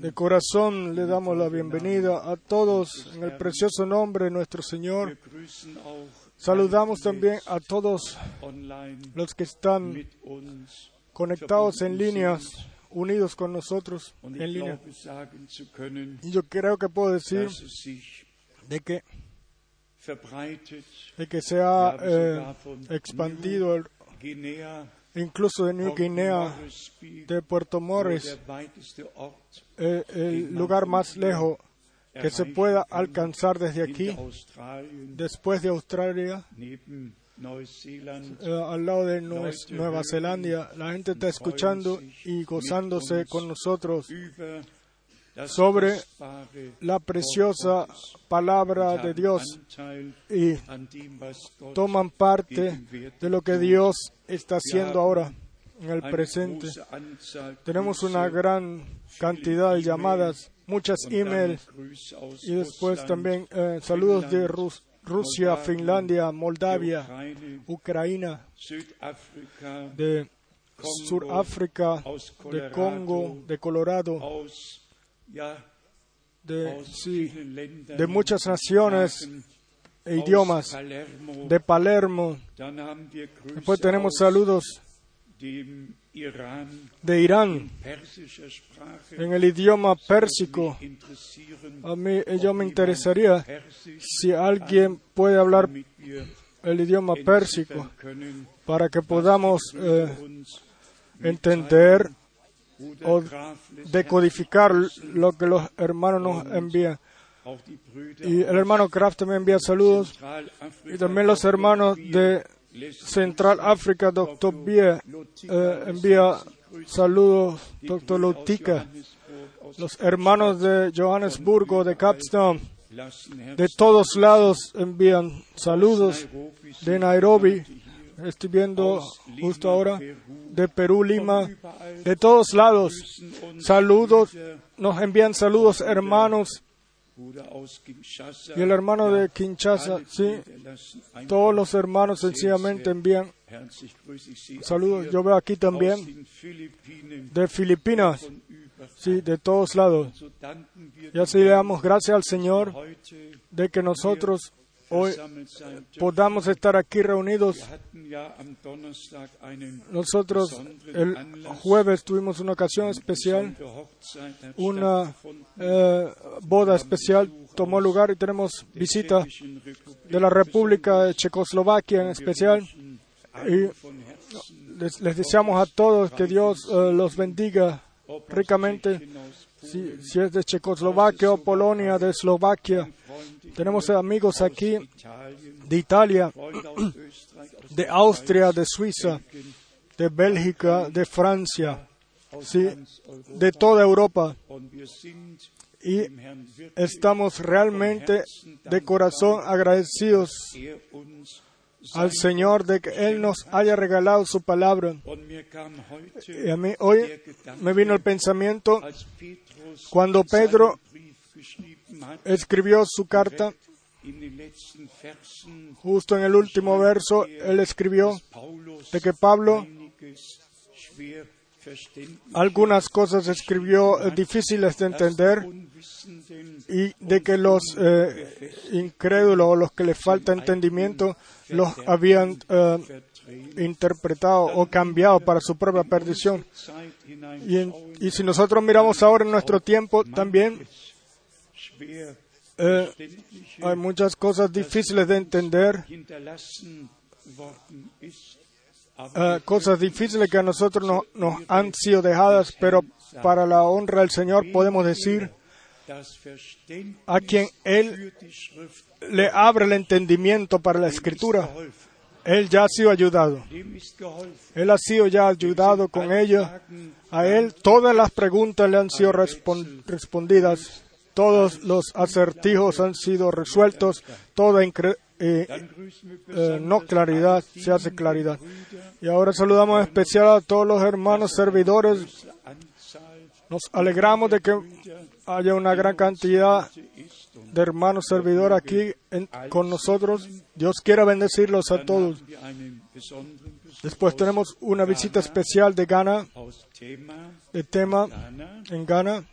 De corazón le damos la bienvenida a todos en el precioso nombre de nuestro Señor. Saludamos también a todos los que están conectados en líneas, unidos con nosotros en línea. Y yo creo que puedo decir de que, de que se ha eh, expandido el, incluso de New Guinea, de Puerto Morris, eh, el lugar más lejos que se pueda alcanzar desde aquí, después de Australia, eh, al lado de Nueva Zelanda. La gente está escuchando y gozándose con nosotros sobre la preciosa palabra de Dios y toman parte de lo que Dios está haciendo ahora en el presente. Tenemos una gran cantidad de llamadas, muchas emails y después también eh, saludos de Rusia, Finlandia, Moldavia, Ucrania, de Suráfrica, de Congo, de Colorado, de, sí, de muchas naciones e idiomas, de Palermo. Después tenemos saludos de Irán en el idioma pérsico. A mí yo me interesaría si alguien puede hablar el idioma pérsico para que podamos eh, entender o decodificar lo que los hermanos nos envían. Y el hermano Kraft me envía saludos. Y también los hermanos de Central África, doctor Bie, eh, envía saludos, doctor Lutica, los hermanos de Johannesburgo, de Capstone, de todos lados envían saludos, de Nairobi, estoy viendo justo ahora, de Perú, Lima, de todos lados, saludos, nos envían saludos hermanos. Y el hermano de Kinshasa, sí, todos los hermanos sencillamente envían saludos. Yo veo aquí también de Filipinas, sí, de todos lados. Y así le damos gracias al Señor de que nosotros hoy podamos estar aquí reunidos. Nosotros el jueves tuvimos una ocasión especial, una eh, boda especial tomó lugar y tenemos visita de la República de Checoslovaquia en especial. Y les, deseamos a todos que Dios eh, los bendiga ricamente. Si, si es de Checoslovaquia o Polonia, de Eslovaquia, tenemos amigos aquí de Italia, de Austria, de Suiza, de Bélgica, de Francia, sí, de toda Europa. Y estamos realmente de corazón agradecidos al Señor de que Él nos haya regalado su palabra. Y a mí hoy me vino el pensamiento cuando Pedro escribió su carta, justo en el último verso, él escribió de que Pablo algunas cosas escribió difíciles de entender y de que los eh, incrédulos o los que le falta entendimiento los habían eh, interpretado o cambiado para su propia perdición. y si nosotros miramos ahora en nuestro tiempo también, eh, hay muchas cosas difíciles de entender, eh, cosas difíciles que a nosotros no, nos han sido dejadas, pero para la honra del Señor podemos decir a quien Él le abre el entendimiento para la escritura. Él ya ha sido ayudado. Él ha sido ya ayudado con ella. A Él todas las preguntas le han sido respondidas todos los acertijos han sido resueltos, toda eh, eh, no claridad se hace claridad. Y ahora saludamos en especial a todos los hermanos servidores. Nos alegramos de que haya una gran cantidad de hermanos servidores aquí con nosotros. Dios quiera bendecirlos a todos. Después tenemos una visita especial de Ghana, de Tema, en Ghana.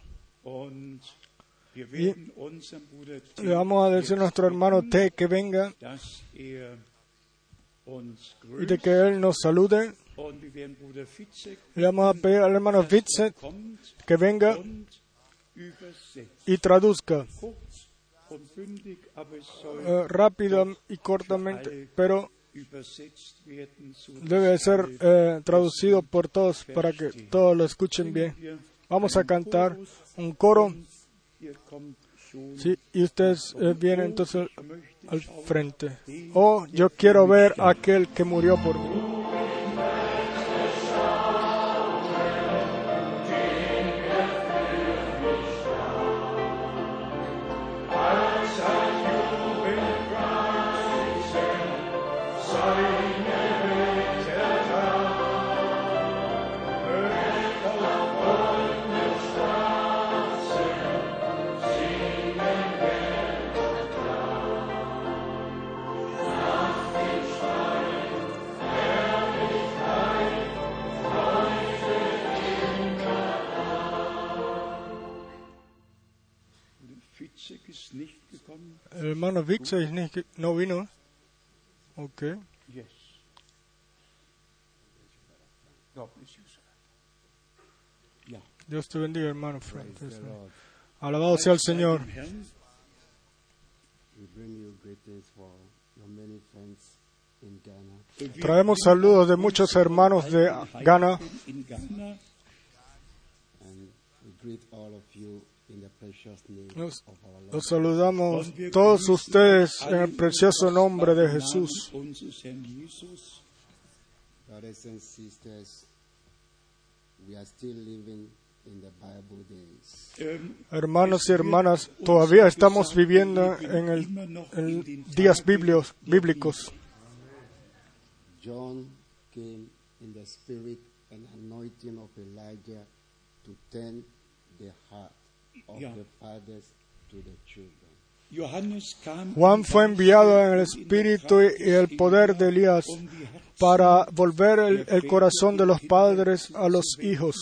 Y le vamos a decir a nuestro hermano T que venga y de que él nos salude. Le vamos a pedir al hermano Witzet que venga y traduzca uh, rápido y cortamente, pero debe ser uh, traducido por todos para que todos lo escuchen bien. Vamos a cantar un coro. Sí, y ustedes uh, vienen entonces al frente. Oh, yo quiero ver a aquel que murió por mí. Vixe no vino. Ok. Dios te bendiga, hermano. Alabado sea el Señor. Traemos saludos de muchos hermanos de Ghana. Nos, los saludamos todos ustedes en el precioso nombre de Jesús. Hermanos y hermanas, todavía estamos viviendo en, el, en días biblios, bíblicos. John came in the spirit and anointing of Elijah to turn the heart Juan fue enviado en el espíritu y el poder de Elías para volver el, corazón de los padres a los hijos.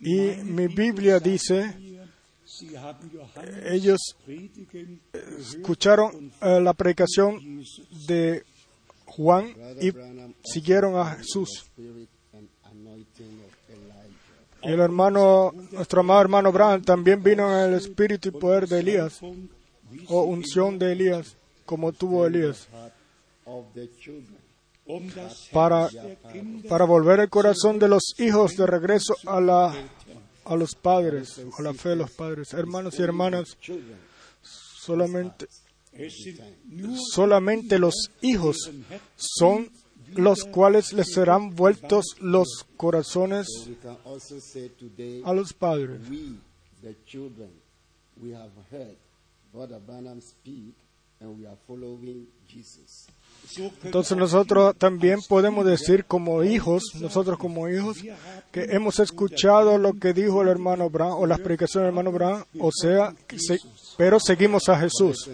Y mi Biblia dice, ellos escucharon eh, la predicación de Juan y siguieron a Jesús. El hermano, nuestro amado hermano Abraham también vino en el espíritu y poder de Elías, o unción de Elías, como tuvo Elías, para, para volver el corazón de los hijos de regreso a la a los padres, a la fe de los padres. Hermanos y hermanas, solamente, solamente los hijos son los cuales les serán vueltos los corazones a los padres. Entonces nosotros también podemos decir como hijos, nosotros como hijos, que hemos escuchado lo que dijo el hermano Brown o las predicaciones del hermano Brown, o sea, pero seguimos a Jesús.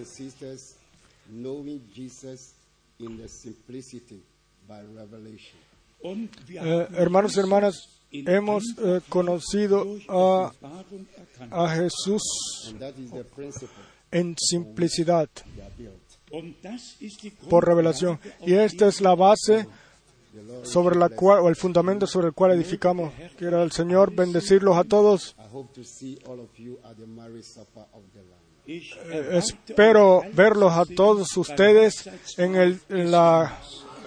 Eh, hermanos y hermanas, hemos eh, conocido a, a Jesús en simplicidad por revelación. Y esta es la base sobre la cual, o el fundamento sobre el cual edificamos. Quiero el Señor bendecirlos a todos. Eh, espero verlos a todos ustedes en, el, en la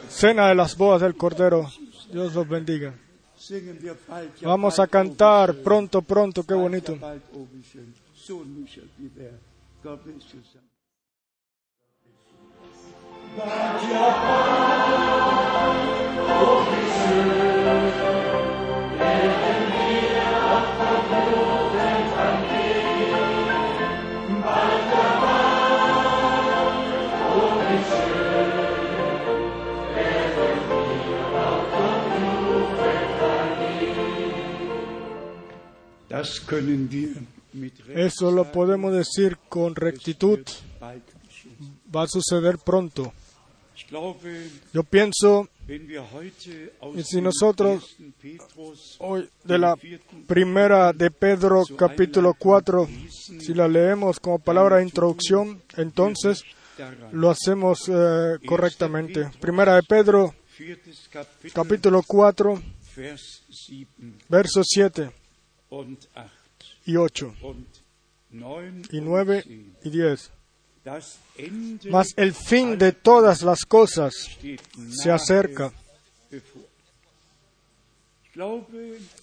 cena de las bodas del Cordero. Dios los bendiga. Vamos a cantar pronto, pronto, qué bonito. Das können wir. Eso lo podemos decir con rectitud. Va a suceder pronto. Yo pienso y si nosotros hoy de la primera de Pedro capítulo 4, si la leemos como palabra de introducción, entonces lo hacemos eh, correctamente. Primera de Pedro capítulo 4, versos 7 y 8 y 9 y 10. Mas el fin de todas las cosas se acerca.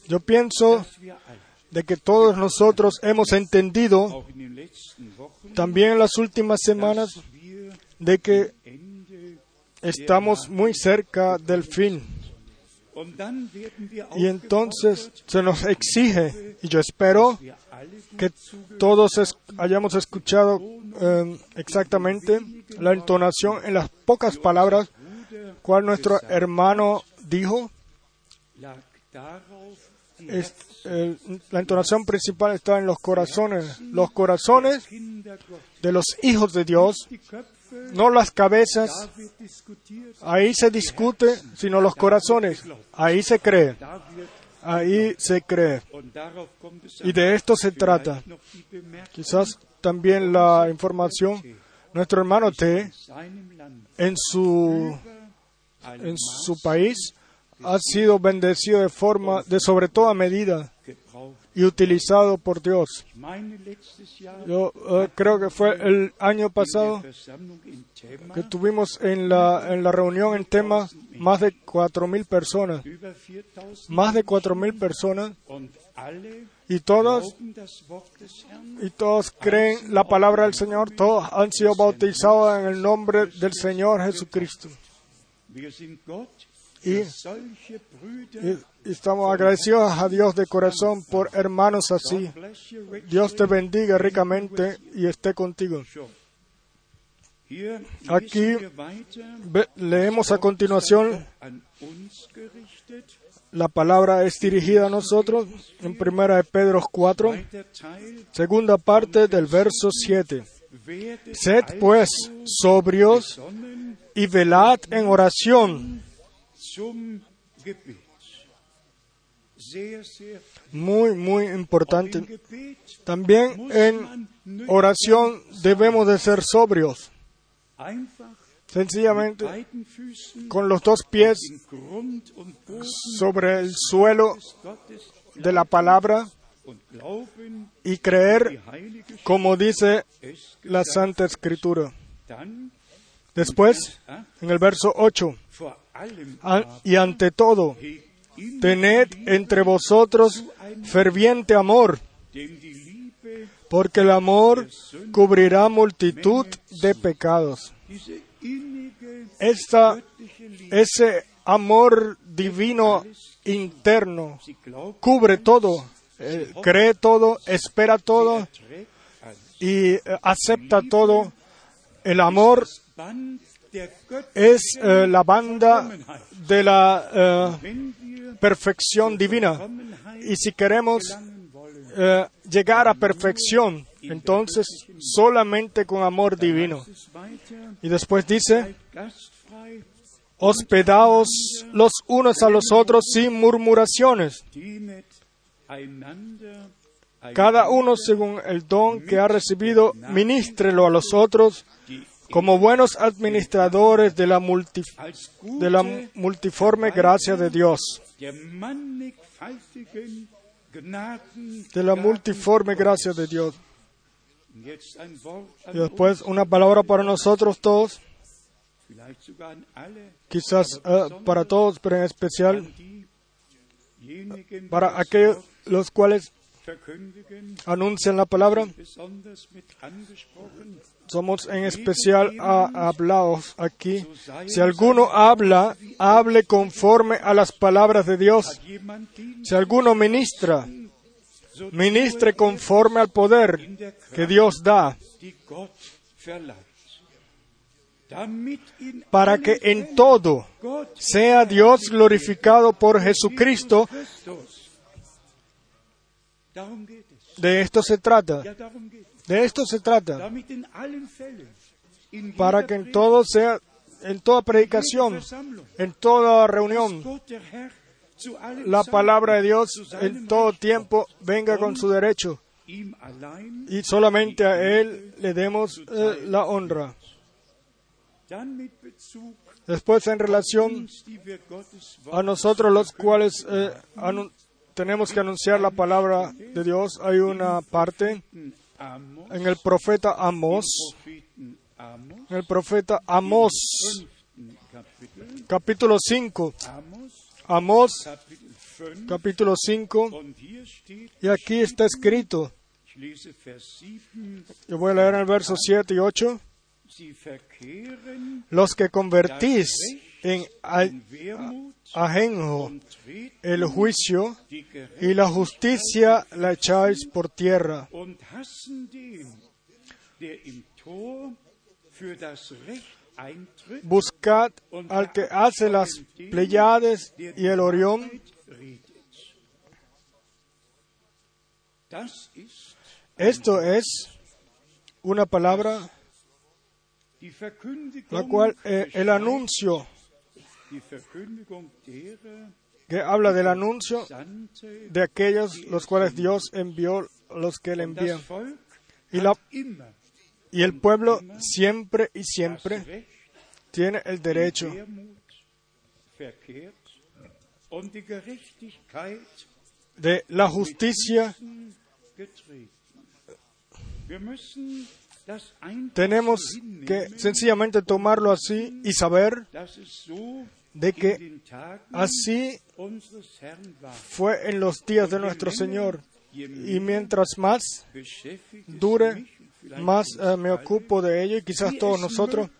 Yo pienso de que todos nosotros hemos entendido también en las últimas semanas de que estamos muy cerca del fin. Y entonces se nos exige, y yo espero que todos hayamos escuchado em, exactamente la entonación en las pocas palabras cual nuestro hermano dijo. la entonación principal está en los corazones. Los corazones de los hijos de Dios, no las cabezas. Ahí se discute, sino los corazones. Ahí se cree. Ahí se cree. Y de esto se trata. Quizás también la información. Nuestro hermano T, en su, en su país, ha sido bendecido de forma, de sobre toda medida y utilizado por Dios. Yo eh, creo que fue el año pasado que tuvimos en la, en la reunión en tema más de cuatro mil personas. Más de cuatro mil personas. Y todos, y todos creen la palabra del Señor, todos han sido bautizados en el nombre del Señor Jesucristo. Y, estamos agradecidos a Dios de corazón por hermanos así. Dios te bendiga ricamente y esté contigo. Aquí leemos a continuación la palabra es dirigida a nosotros en primera de Pedro 4, segunda parte del verso 7. Sed pues sobrios y velad en oración muy, muy importante. También en oración debemos de ser sobrios. Sencillamente con los dos pies sobre el suelo de la palabra y creer como dice la Santa Escritura. Después, en el verso 8, y ante todo, tened entre vosotros ferviente amor, porque el amor cubrirá multitud de pecados. Esta, ese amor divino interno cubre todo, eh, cree todo, espera todo y eh, acepta todo. El amor es eh, la banda de la perfección divina. Y si queremos eh, llegar a perfección, entonces solamente con amor divino. Y después dice, hospedaos los unos a los otros sin murmuraciones. Cada uno según el don que ha recibido, ministrelo a los otros como buenos administradores de la, de la multiforme gracia de Dios. De la multiforme gracia de Dios. Y después una palabra para nosotros todos, quizás eh, para todos, pero en especial para aquellos los cuales anuncian la palabra. Somos en especial hablados aquí. Si alguno habla, hable conforme a las palabras de Dios. Si alguno ministra, ministre conforme al poder que Dios da para que en todo sea Dios glorificado por Jesucristo, De esto se trata. De esto se trata. Para que en todo sea, en toda predicación, en toda reunión, la palabra de Dios en todo tiempo venga con su derecho y solamente a Él le demos eh, la honra. Después, en relación a nosotros los cuales eh, tenemos que anunciar la palabra de Dios, hay una parte en el profeta Amos, en el profeta Amos, capítulo 5. Amos, capítulo 5, y aquí está escrito, yo voy a leer el verso 7 y 8, los que convertís en ajenjo el juicio y la justicia la echáis por tierra Buscad al que hace las Pleiades y el Orión. Esto es una palabra la cual eh, el anuncio que habla del anuncio de aquellos los cuales Dios envió, los que le envían. Y la, y el pueblo siempre y siempre tiene el derecho de la justicia. Tenemos que sencillamente tomarlo así y saber de que así fue en los días de nuestro Señor. Y mientras más dure más eh, me ocupo de ello y quizás todos nosotros,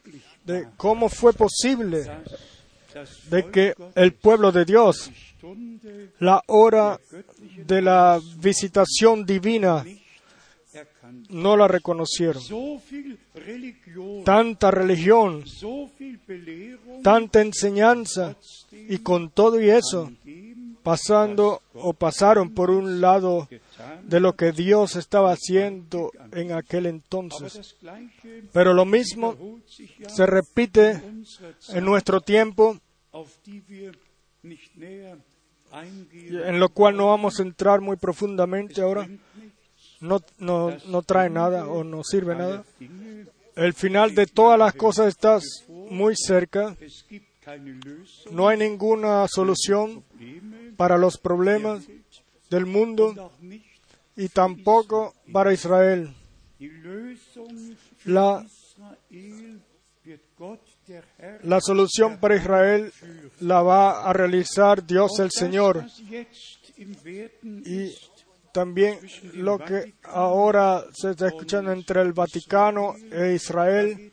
de cómo fue posible de que el pueblo de Dios, la hora de la visitación divina, no la reconocieron. Tanta religión, tanta enseñanza, y con todo y eso, pasando o pasaron por un lado de lo que Dios estaba haciendo en aquel entonces. Pero lo mismo se repite en nuestro tiempo, en lo cual no vamos a entrar muy profundamente ahora. No, no, no trae nada o no sirve nada. El final de todas las cosas está muy cerca. No hay ninguna solución para los problemas del mundo y tampoco para Israel. La, la solución para Israel la va a realizar Dios el Señor. Y también lo que ahora se está escuchando entre el Vaticano e Israel,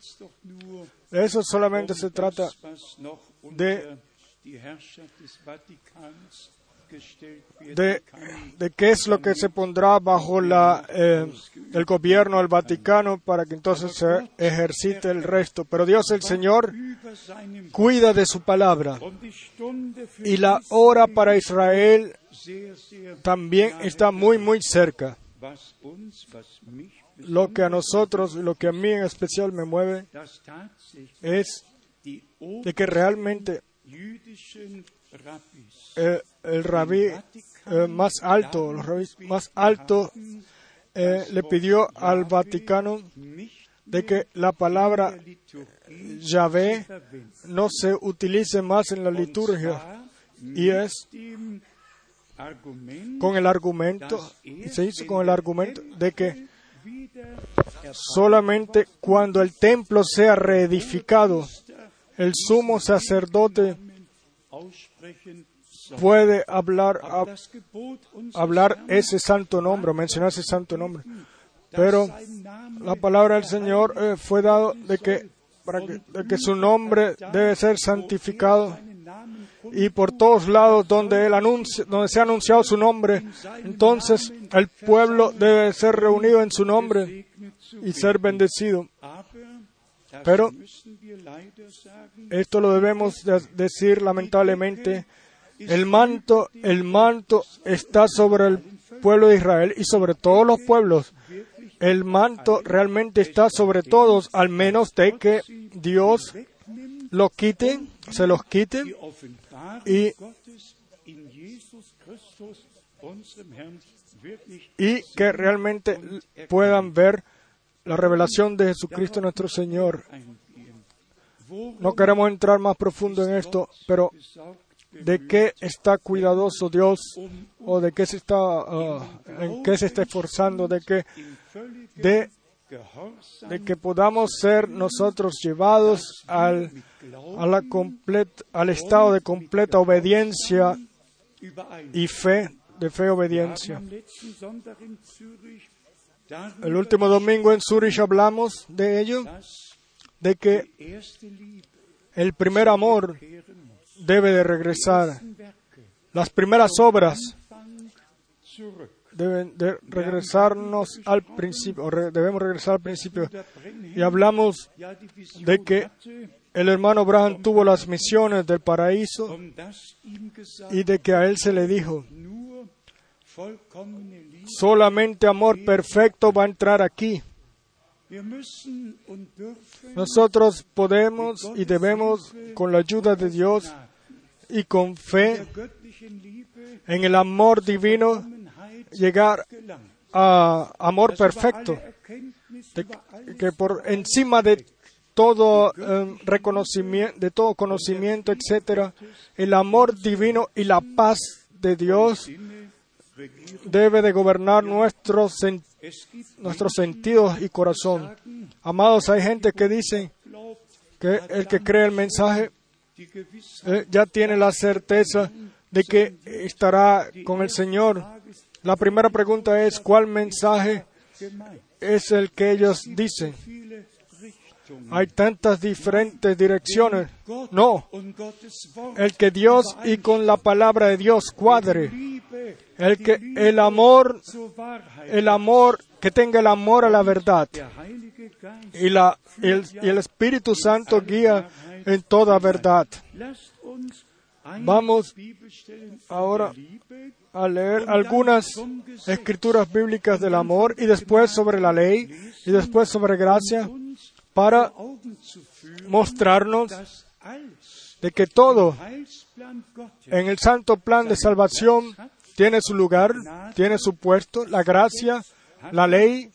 eso solamente se trata de de, qué es lo que se pondrá bajo la, eh, el gobierno del Vaticano para que entonces se ejercite el resto. Pero Dios el Señor cuida de su palabra y la hora para Israel también está muy, muy cerca. Lo que a nosotros, lo que a mí en especial me mueve, es de que realmente el rabí eh, más alto, los rabíes más alto, eh, le pidió al Vaticano de que la palabra Yahvé no se utilice más en la liturgia. Y es con el argumento, se hizo con el argumento de que solamente cuando el templo sea reedificado, el sumo sacerdote puede hablar, hablar ese santo nombre, mencionar ese santo nombre. Pero la palabra del Señor eh, fue dado de que, para que, de que su nombre debe ser santificado y por todos lados donde, él anuncia, donde se ha anunciado su nombre, entonces el pueblo debe ser reunido en su nombre y ser bendecido. Pero esto lo debemos decir lamentablemente. El manto, el manto está sobre el pueblo de Israel y sobre todos los pueblos. El manto realmente está sobre todos, al menos de que Dios lo quite, se los quite y, y que realmente puedan ver la revelación de Jesucristo nuestro Señor. No queremos entrar más profundo en esto, pero de qué está cuidadoso Dios o de qué se está, uh, en qué se está esforzando, de que, de, de que podamos ser nosotros llevados al, a la al estado de completa obediencia y fe, de fe obediencia. El último domingo en Zurich hablamos de ello, de que el primer amor debe de regresar. Las primeras obras deben de regresarnos al principio, debemos regresar al principio. Y hablamos de que el hermano Abraham tuvo las misiones del paraíso y de que a él se le dijo, solamente amor perfecto va a entrar aquí. Nosotros podemos y debemos, con la ayuda de Dios, y con fe en el amor divino llegar a amor perfecto, que por encima de todo em, reconocimiento, de todo conocimiento, etcétera, el amor divino y la paz de Dios debe de gobernar nuestros, nuestros sentidos y corazón. Amados, hay gente que dice que el que cree el mensaje eh, ya tiene la certeza de que estará con el Señor. La primera pregunta es, ¿cuál mensaje es el que ellos dicen? Hay tantas diferentes direcciones. No, el que Dios y con la palabra de Dios cuadre. El que el amor, el amor, que tenga el amor a la verdad. Y, la, y el Espíritu Santo guía en toda verdad. Vamos ahora a leer algunas escrituras bíblicas del amor y después sobre la ley y después sobre gracia para mostrarnos de que todo en el santo plan de salvación tiene su lugar, tiene su puesto, la gracia, la ley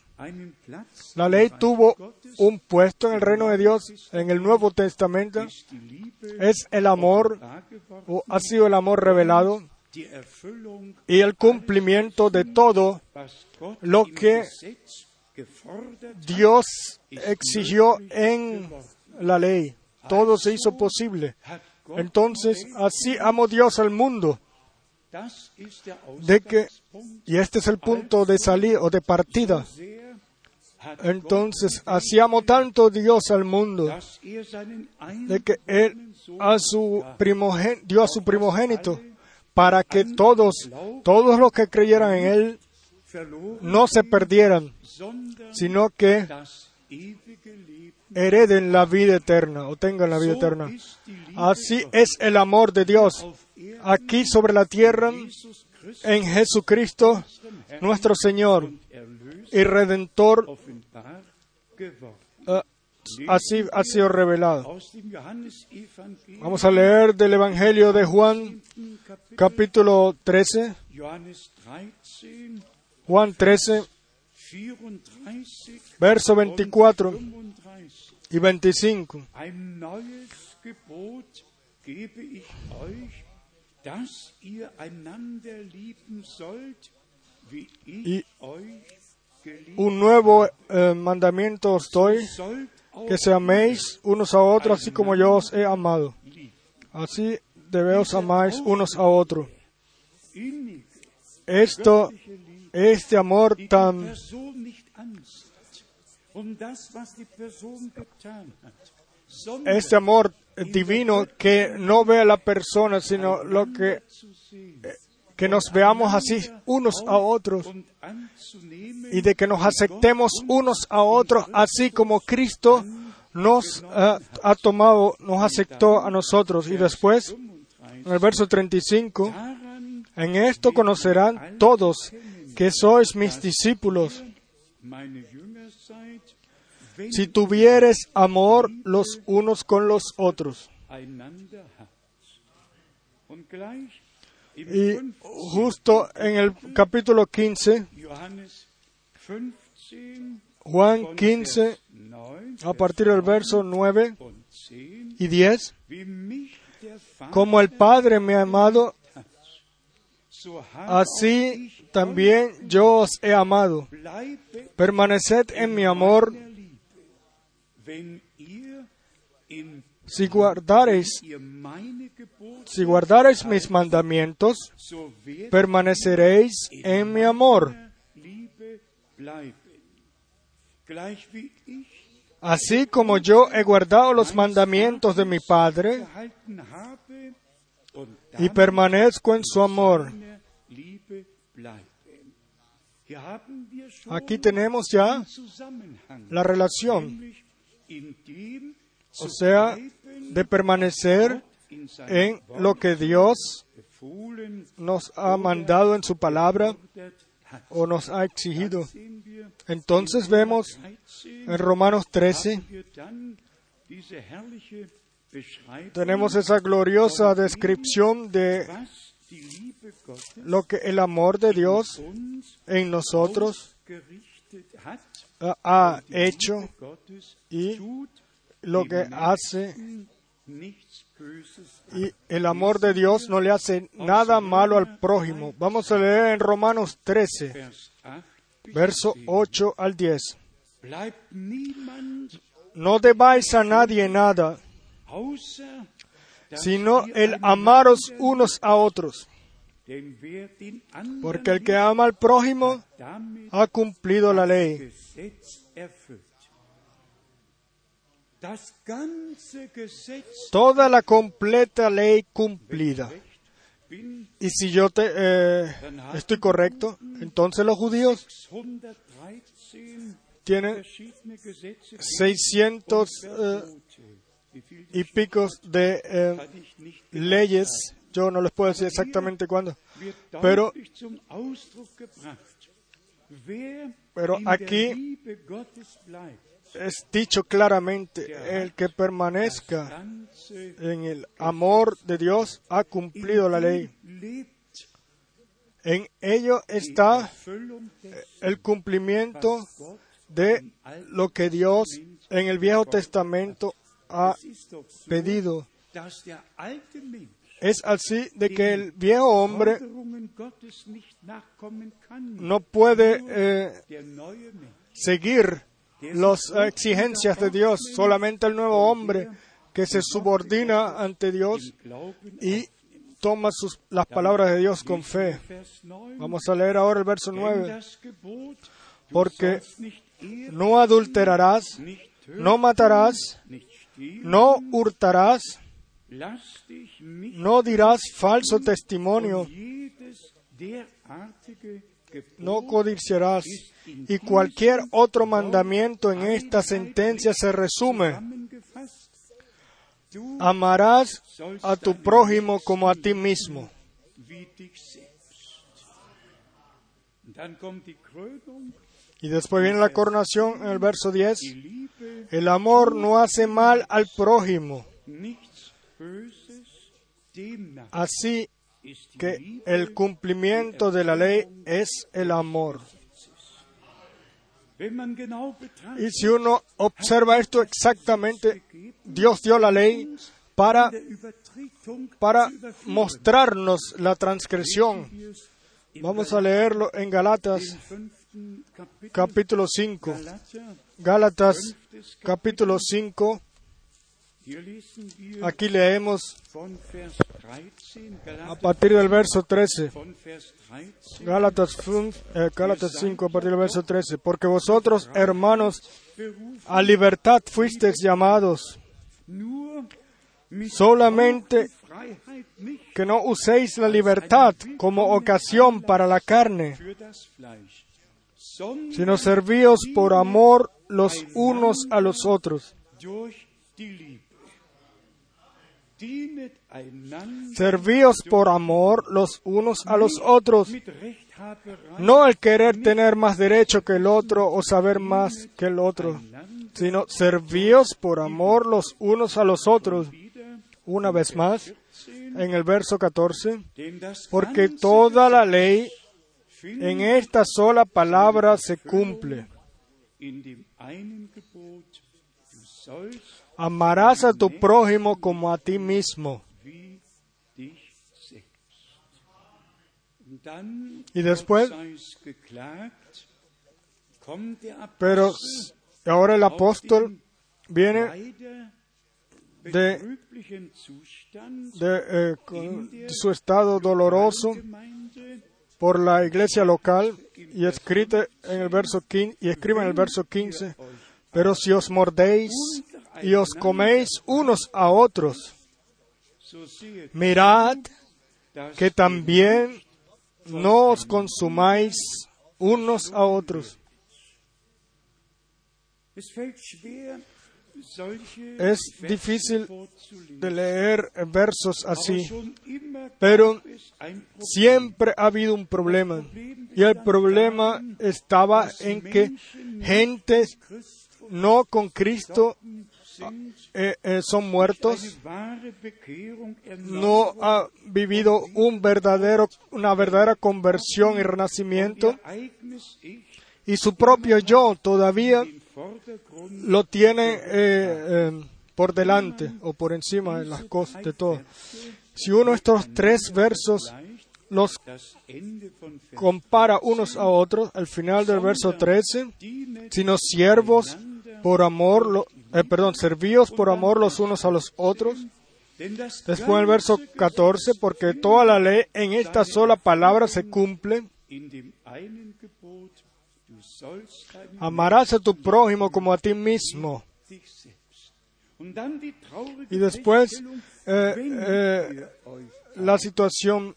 la ley tuvo un puesto en el reino de Dios en el Nuevo Testamento. Es el amor, o ha sido el amor revelado y el cumplimiento de todo lo que Dios exigió en la ley. Todo se hizo posible. Entonces, así amó Dios al mundo de que, y este es el punto de salida o de partida, entonces, así amó tanto Dios al mundo, de que Él a su dio a su primogénito para que todos, todos los que creyeran en Él, no se perdieran, sino que hereden la vida eterna o tengan la vida eterna. Así es el amor de Dios aquí sobre la tierra en Jesucristo, nuestro Señor y Redentor, uh, así ha sido revelado. Vamos a leer del Evangelio de Juan, capítulo 13. Juan 13, verso 24 y 25. Y un nuevo eh, mandamiento os doy, que se améis unos a otros así como yo os he amado. Así debéis amáis unos a otros. Esto, este amor tan este amor divino que no ve a la persona, sino lo que, que nos veamos así unos a otros y de que nos aceptemos unos a otros así como Cristo nos ha tomado, nos aceptó a nosotros. Y después, en el verso 35, en esto conocerán todos que sois mis discípulos, si tuvieres amor los unos con los otros. Y justo en el capítulo 15, Juan 15, a partir del verso 9 y 10, como el Padre me ha amado, así también yo os he amado. Permaneced en mi amor. Si guardareis, si guardareis mis mandamientos, permaneceréis en mi amor. Así como yo he guardado los mandamientos de mi Padre y permanezco en su amor. Aquí tenemos ya la relación, o sea, de permanecer en lo que Dios nos ha mandado en su palabra o nos ha exigido. Entonces vemos en Romanos 13, tenemos esa gloriosa descripción de lo que el amor de Dios en nosotros ha hecho y lo que hace y el amor de Dios no le hace nada malo al prójimo. Vamos a leer en Romanos 13, verso 8 al 10. No debáis a nadie nada, sino el amaros unos a otros. Porque el que ama al prójimo ha cumplido la ley. Toda la completa ley cumplida. Y si yo te, eh, estoy correcto, entonces los judíos tienen 600 eh, y picos de eh, leyes. Yo no les puedo decir exactamente cuándo, pero pero aquí es dicho claramente, el que permanezca en el amor de Dios ha cumplido la ley. En ello está el cumplimiento de lo que Dios en el Viejo Testamento ha pedido. Es así de que el viejo hombre no puede eh, seguir las exigencias de Dios. Solamente el nuevo hombre que se subordina ante Dios y toma las palabras de Dios con fe. Vamos a leer ahora el verso 9. Porque no adulterarás, no matarás, no hurtarás, no dirás falso testimonio, no codiciarás y cualquier otro mandamiento en esta sentencia se resume. Amarás a tu prójimo como a ti mismo. Y después viene la coronación en el verso 10. El amor no hace mal al prójimo. Así que el cumplimiento de la ley es el amor. Y si uno observa esto exactamente, Dios dio la ley para, para mostrarnos la transgresión. Vamos a leerlo en Galatas capítulo 5. Gálatas capítulo 5. Aquí leemos a partir del verso 13. Gálatas, eh, Gálatas 5, a partir del verso 13. Porque vosotros, hermanos, a libertad fuisteis llamados. Solamente que no uséis la libertad como ocasión para la carne, sino servíos por amor los unos a los otros. Servíos por amor los unos a los otros, no el querer tener más derecho que el otro o saber más que el otro, sino servíos por amor los unos a los otros. Una vez más, en el verso 14, porque toda la ley en esta sola palabra se cumple. Amarás a tu prójimo como a ti mismo. Y después, pero ahora el apóstol viene de, eh, su estado doloroso por la iglesia local y escribe en el verso 15, y escribe en el verso 15, pero si os mordéis y os coméis unos a otros, mirad que también no os consumáis unos a otros. Es difícil de leer versos así, pero siempre ha habido un problema. Y el problema estaba en que gente no con Cristo eh, eh, son muertos, no ha vivido un verdadero, una verdadera conversión y renacimiento, y su propio yo todavía lo tiene eh, por delante o por encima de las cosas de todo. Si uno de estos tres versos los compara unos a otros, al final del verso 13, sino siervos por amor, eh, perdón, servíos por amor los unos a los otros. Después el verso 14, porque toda la ley en esta sola palabra se cumple. Amarás a tu prójimo como a ti mismo. Y después eh, eh, la situación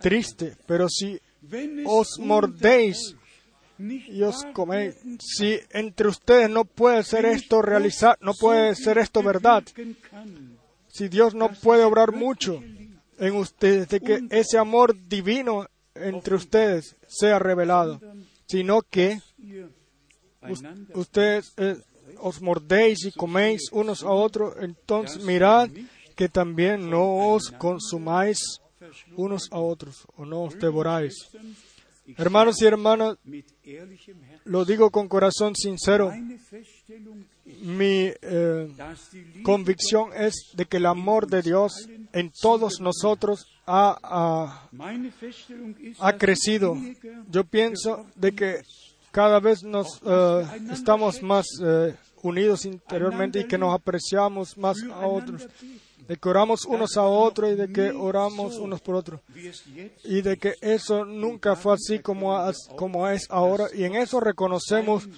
triste, pero si os mordéis y os coméis. Si entre ustedes no puede ser esto no puede ser esto verdad, si Dios no puede obrar mucho en ustedes, de que ese amor divino entre ustedes sea revelado, sino que ustedes eh, os mordéis y coméis unos a otros, entonces mirad que también no os consumáis unos a otros o no os devoráis. Hermanos y hermanas, lo digo con corazón sincero, mi eh, convicción es de que el amor de Dios en todos nosotros ha, ha, crecido. Yo pienso de que cada vez nos eh, estamos más eh, unidos interiormente y que nos apreciamos más a otros de que oramos unos a otros y de que oramos unos por otros. Y de que eso nunca fue así como, como es ahora. Y en eso reconocemos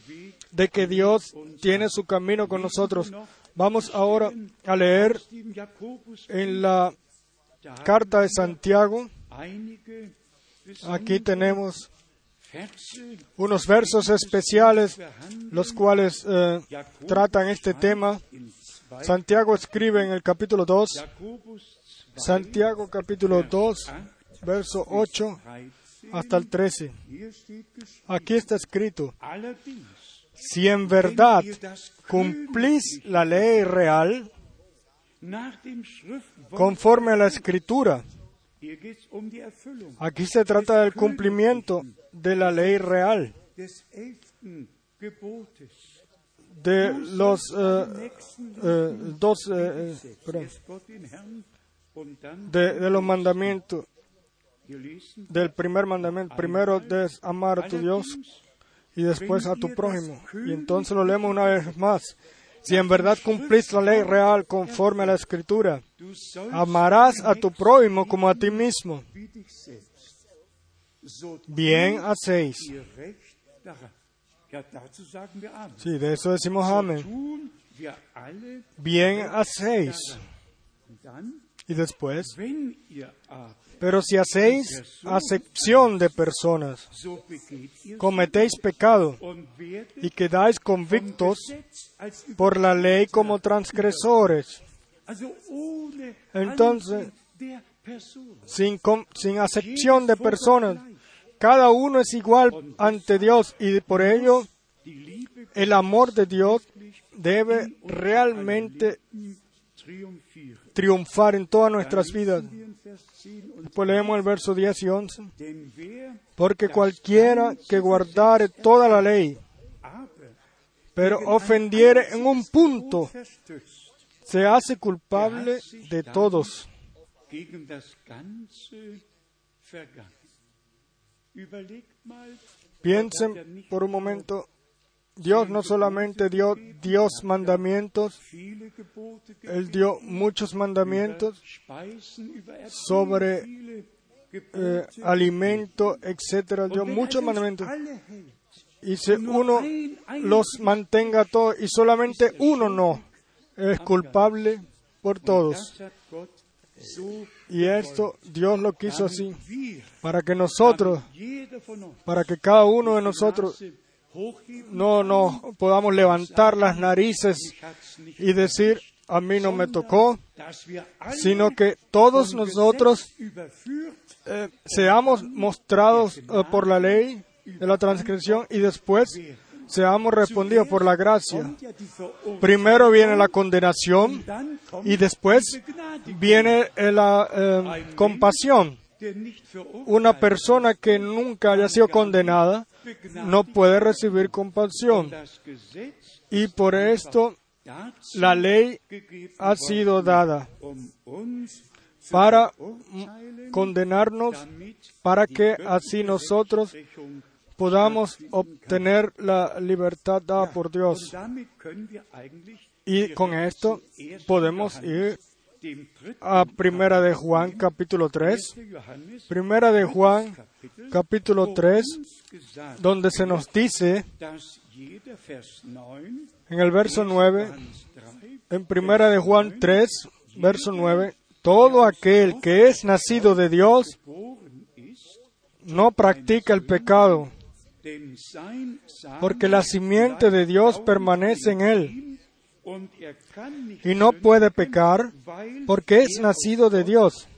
de que Dios tiene su camino con nosotros. Vamos ahora a leer en la carta de Santiago. Aquí tenemos unos versos especiales, los cuales eh, tratan este tema Santiago escribe en el capítulo 2, Santiago capítulo 2, verso 8 hasta el 13. Aquí está escrito, si en verdad cumplís la ley real, conforme a la escritura, aquí se trata del cumplimiento de la ley real de los eh, eh, dos eh, de, los mandamientos del primer mandamiento primero de amar a tu Dios y después a tu prójimo. Y entonces lo leemos una vez más. Si en verdad cumplís la ley real conforme a la escritura amarás a tu prójimo como a ti mismo. Bien hacéis Sí, de eso decimos amén. Bien hacéis. Y después, pero si hacéis acepción de personas, cometéis pecado y quedáis convictos por la ley como transgresores. Entonces, sin, sin acepción de personas, cada uno es igual ante Dios y por ello el amor de Dios debe realmente triunfar en todas nuestras vidas. Después leemos el verso 10 y 11. Porque cualquiera que guardare toda la ley, pero ofendiere en un punto, se hace culpable de todos. Piensen por un momento Dios no solamente dio Dios mandamientos, Él dio muchos mandamientos sobre eh, alimento, etcétera, dio muchos mandamientos. Y si uno los mantenga todos y solamente uno no, es culpable por todos. Y esto Dios lo quiso así, para que nosotros, para que cada uno de nosotros no nos podamos levantar las narices y decir, a mí no me tocó, sino que todos nosotros eh, seamos mostrados eh, por la ley de la transgresión y después seamos respondidos por la gracia. Primero viene la condenación y después viene la eh, compasión. Una persona que nunca haya sido condenada no puede recibir compasión. Y por esto la ley ha sido dada para condenarnos, para que así nosotros podamos obtener la libertad dada por Dios. Y con esto podemos ir a Primera de Juan capítulo 3. Primera de Juan capítulo 3, donde se nos dice en el verso 9, en Primera de Juan 3, verso 9, todo aquel que es nacido de Dios no practica el pecado, porque la simiente de Dios permanece en él y no puede pecar porque es nacido de Dios.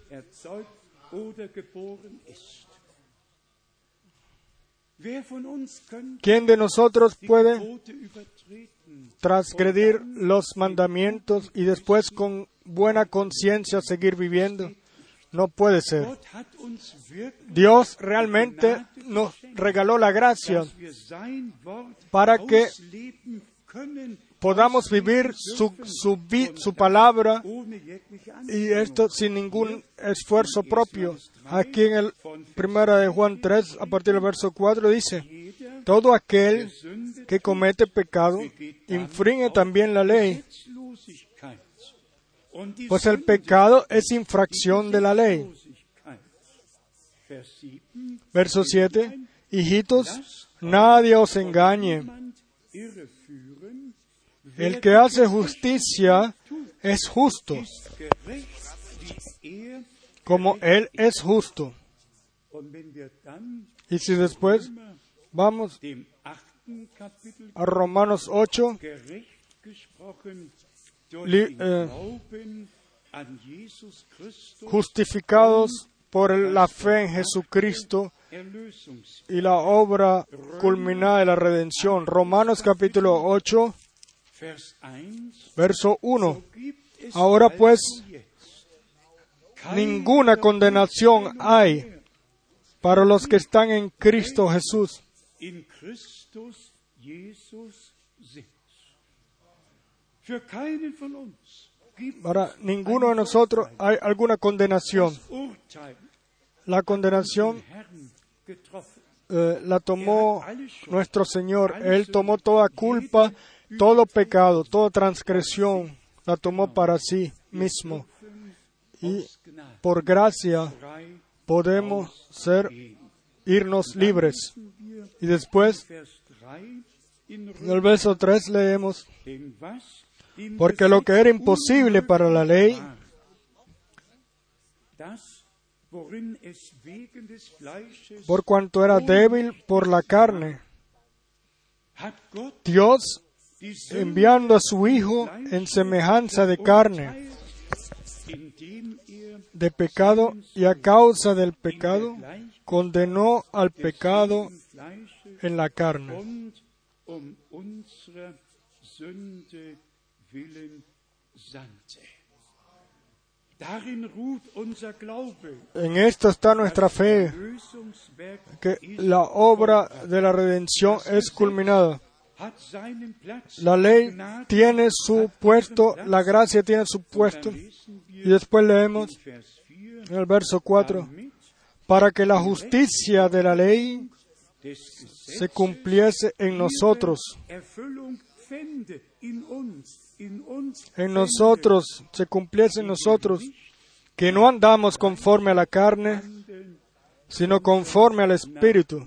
¿Quién de nosotros puede transgredir los mandamientos y después con buena conciencia seguir viviendo? No puede ser. Dios realmente nos regaló la gracia para que podamos vivir su, su, su, palabra y esto sin ningún esfuerzo propio. Aquí en el primera de Juan 3, a partir del verso 4, dice, todo aquel que comete pecado infringe también la ley, pues el pecado es infracción de la ley. Verso 7, hijitos, nadie os engañe el que hace justicia es justo, como Él es justo. Y si después vamos a Romanos 8, eh, justificados por la fe en Jesucristo y la obra culminada de la redención. Romanos capítulo 8, Verso 1. Ahora pues, ninguna condenación hay para los que están en Cristo Jesús. Para ninguno de nosotros hay alguna condenación. La condenación eh, la tomó nuestro Señor. Él tomó toda culpa todo pecado, toda transgresión. La tomó para sí mismo. Y por gracia podemos ser, irnos libres. Y después, en el verso 3 leemos, porque lo que era imposible para la ley, por cuanto era débil por la carne, Dios enviando a su Hijo en semejanza de carne, de pecado y a causa del pecado condenó al pecado en la carne. En esto está nuestra fe, que la obra de la redención es culminada. La ley tiene su puesto, la gracia tiene su puesto. Y después leemos en el verso 4, para que la justicia de la ley se cumpliese en nosotros. En nosotros, se cumpliese en nosotros, que no andamos conforme a la carne, sino conforme al Espíritu.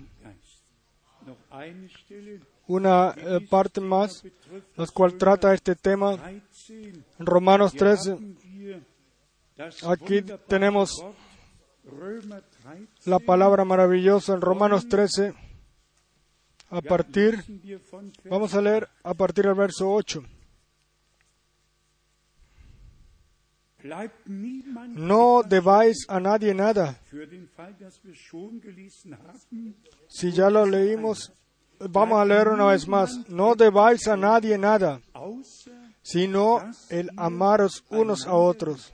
Una eh, parte más, la cual trata este tema. En Romanos 13, aquí tenemos la palabra maravillosa en Romanos 13, a partir, vamos a leer a partir del verso 8. No debáis a nadie nada. Si ya lo leímos Vamos a leer una vez más. No debáis a nadie nada, sino el amaros unos a otros.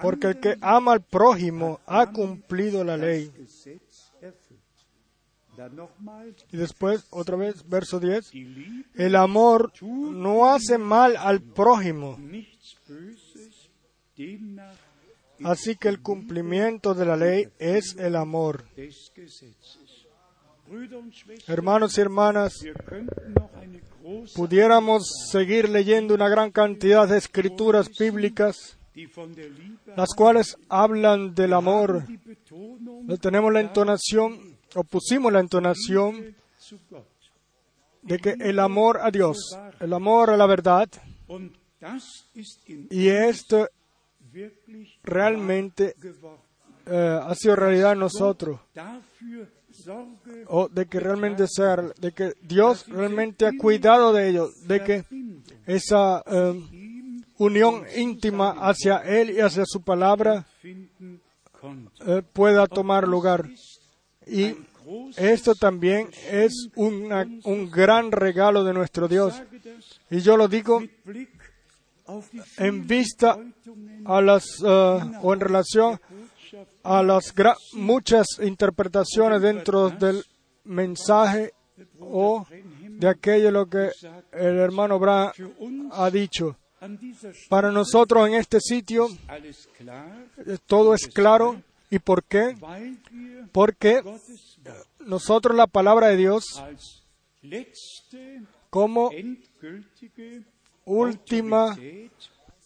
Porque el que ama al prójimo ha cumplido la ley. Y después, otra vez, verso 10. El amor no hace mal al prójimo. Así que el cumplimiento de la ley es el amor. Hermanos y hermanas, pudiéramos seguir leyendo una gran cantidad de escrituras bíblicas, las cuales hablan del amor. Tenemos la entonación, o pusimos la entonación, de que el amor a Dios, el amor a la verdad, y esto realmente eh, ha sido realidad en nosotros. o de que realmente ser, de que Dios realmente ha cuidado de ellos, de que esa eh, unión íntima hacia Él y hacia su palabra eh, pueda tomar lugar. Y esto también es un gran regalo de nuestro Dios. Y yo lo digo en vista a las, eh, o en relación a las muchas interpretaciones dentro del mensaje o de aquello lo que el hermano Bra ha dicho. Para nosotros en este sitio todo es claro. ¿Y por qué? Porque nosotros la palabra de Dios como última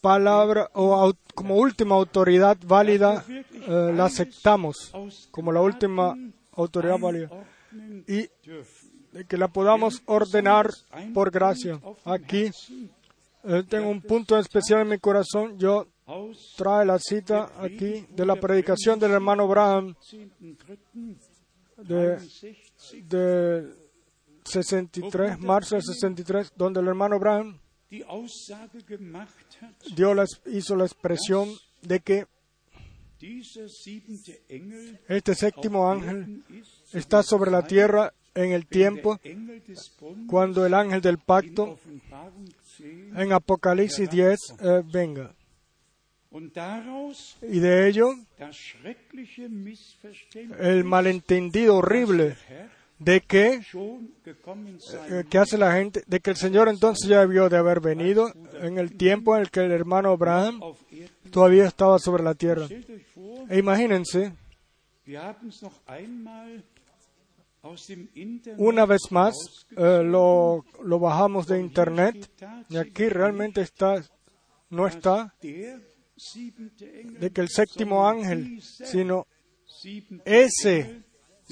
palabra o como última autoridad válida eh, la aceptamos como la última autoridad válida y que la podamos ordenar por gracia. Aquí eh, tengo un punto especial en mi corazón. Yo trae la cita aquí de la predicación del hermano Abraham de, de 63, marzo de 63, donde el hermano Abraham Dios hizo la expresión de que este séptimo ángel está sobre la tierra en el tiempo cuando el ángel del pacto en Apocalipsis 10 eh, venga. Y de ello, el malentendido horrible de que, eh, que hace la gente, de que el Señor entonces ya debió de haber venido en el tiempo en el que el hermano Abraham todavía estaba sobre la tierra. E imagínense, una vez más eh, lo, lo, bajamos de internet y aquí realmente está, no está de que el séptimo ángel, sino ese